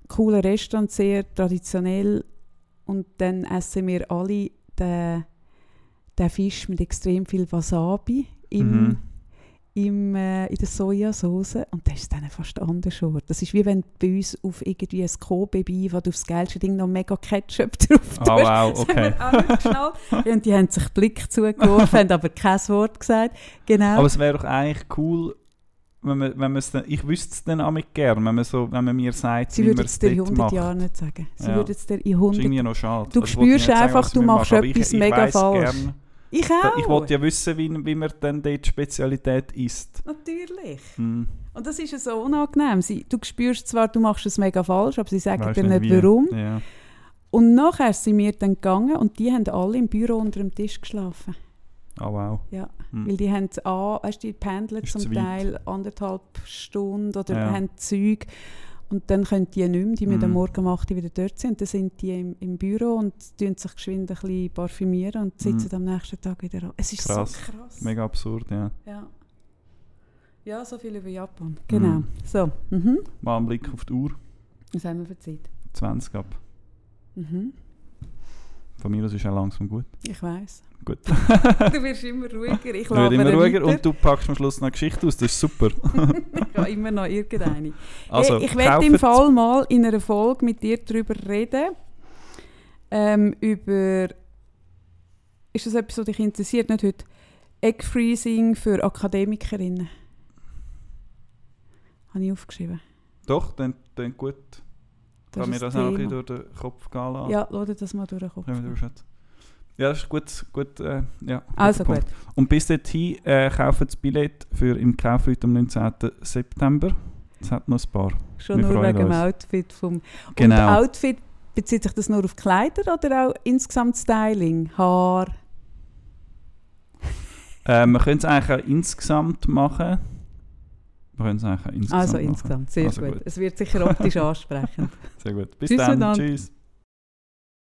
[SPEAKER 1] coolen Restaurant, sehr traditionell und dann essen wir alle den, den Fisch mit extrem viel Wasabi im,
[SPEAKER 2] Mhm.
[SPEAKER 1] im, äh, in der Sojasauce und das ist dann fast anders. geworden. Das ist wie wenn du bei uns auf irgendwie ein Kobe bei, wo du aufs geilste Ding noch mega Ketchup <laughs> drauf
[SPEAKER 2] Ah, wow,
[SPEAKER 1] Das
[SPEAKER 2] okay.
[SPEAKER 1] wir auch nicht geschnallt. und die haben sich den Blick zugeworfen, haben aber kein Wort gesagt. Genau.
[SPEAKER 2] Aber es wäre doch eigentlich cool, wenn man, wenn man es dann, ich wüsste es dann auch mit gern, wenn man, so, wenn man mir sagt,
[SPEAKER 1] Sie
[SPEAKER 2] wie
[SPEAKER 1] würden
[SPEAKER 2] man
[SPEAKER 1] es dir in
[SPEAKER 2] dort
[SPEAKER 1] 100
[SPEAKER 2] macht.
[SPEAKER 1] Jahren nicht sagen. Sie
[SPEAKER 2] Ja.
[SPEAKER 1] würden es dir in
[SPEAKER 2] Das ist
[SPEAKER 1] 100
[SPEAKER 2] irgendwie noch schade.
[SPEAKER 1] Du
[SPEAKER 2] Also
[SPEAKER 1] spürst
[SPEAKER 2] nicht sagen,
[SPEAKER 1] einfach,
[SPEAKER 2] was
[SPEAKER 1] du machst etwas
[SPEAKER 2] ich, ich
[SPEAKER 1] mega falsch.
[SPEAKER 2] Gern,
[SPEAKER 1] Ich auch.
[SPEAKER 2] ich wollte ja wissen, wie, wie man dann dort die Spezialität isst.
[SPEAKER 1] Natürlich.
[SPEAKER 2] Hm.
[SPEAKER 1] Und das ist ja so unangenehm. Sie, du spürst zwar, du machst es mega falsch, aber sie sagen dir nicht,
[SPEAKER 2] wie.
[SPEAKER 1] warum.
[SPEAKER 2] Ja.
[SPEAKER 1] Und nachher sind wir dann gegangen und die haben alle im Büro unter dem Tisch geschlafen.
[SPEAKER 2] Oh wow.
[SPEAKER 1] Ja.
[SPEAKER 2] Hm.
[SPEAKER 1] Weil die haben an, weißt, die pendeln
[SPEAKER 2] Ist zu
[SPEAKER 1] zum. Teil anderthalb Stunden oder
[SPEAKER 2] Ja.
[SPEAKER 1] haben Zeug. Und dann können die nicht mehr, die müssen am
[SPEAKER 2] Mhm.
[SPEAKER 1] Morgen um 8 Uhr wieder dort sein. Und dann sind die im, im Büro und tun sich geschwind ein bisschen parfümieren und sitzen
[SPEAKER 2] Mhm.
[SPEAKER 1] am nächsten Tag wieder an. Es ist
[SPEAKER 2] Krass.
[SPEAKER 1] so krass.
[SPEAKER 2] Mega absurd, ja.
[SPEAKER 1] Ja. ja, so viel über Japan. Genau.
[SPEAKER 2] Mhm.
[SPEAKER 1] So, mhm.
[SPEAKER 2] Mal einen Blick auf die Uhr.
[SPEAKER 1] was haben wir für Zeit?
[SPEAKER 2] 20 ab.
[SPEAKER 1] Mhm.
[SPEAKER 2] Von mir aus ist auch langsam gut.
[SPEAKER 1] Ich weiß.
[SPEAKER 2] Gut.
[SPEAKER 1] du wirst <laughs> immer ruhiger. Ich
[SPEAKER 2] werde immer ruhiger
[SPEAKER 1] weiter.
[SPEAKER 2] und du packst am Schluss noch eine Geschichte aus. Das ist super. <laughs>
[SPEAKER 1] Ich habe immer noch irgendeine. <laughs>
[SPEAKER 2] Also,
[SPEAKER 1] hey, ich werde im Fall mal in einer Folge mit dir darüber reden. Ähm, über. Ist das etwas, was dich interessiert? Nicht heute. Egg Freezing für Akademikerinnen. Habe ich aufgeschrieben.
[SPEAKER 2] Doch, dann, dann gut.
[SPEAKER 1] Das
[SPEAKER 2] Kann mir das auch ein bisschen durch den Kopf gehen lassen.
[SPEAKER 1] Ja, dir das mal
[SPEAKER 2] wir darüber schätzen. Ja, das ist gut. gut äh, ja,
[SPEAKER 1] Also gut.
[SPEAKER 2] Und bis dorthin äh, kaufen das Billett für im Kaufleute am 19. September. Es hat noch ein paar.
[SPEAKER 1] Schon
[SPEAKER 2] Wir
[SPEAKER 1] nur wegen dem. Outfit vom...
[SPEAKER 2] Genau.
[SPEAKER 1] Und Outfit, bezieht sich das nur auf Kleider oder auch insgesamt Styling? Haar?
[SPEAKER 2] Äh, wir können es eigentlich auch insgesamt machen. Wir können es auch insgesamt
[SPEAKER 1] Also insgesamt, sehr
[SPEAKER 2] Also
[SPEAKER 1] gut.
[SPEAKER 2] gut.
[SPEAKER 1] Es wird sicher optisch <laughs> ansprechend.
[SPEAKER 2] Sehr gut. Bis
[SPEAKER 1] Tschüss
[SPEAKER 2] dann.
[SPEAKER 1] miteinander.
[SPEAKER 2] Tschüss.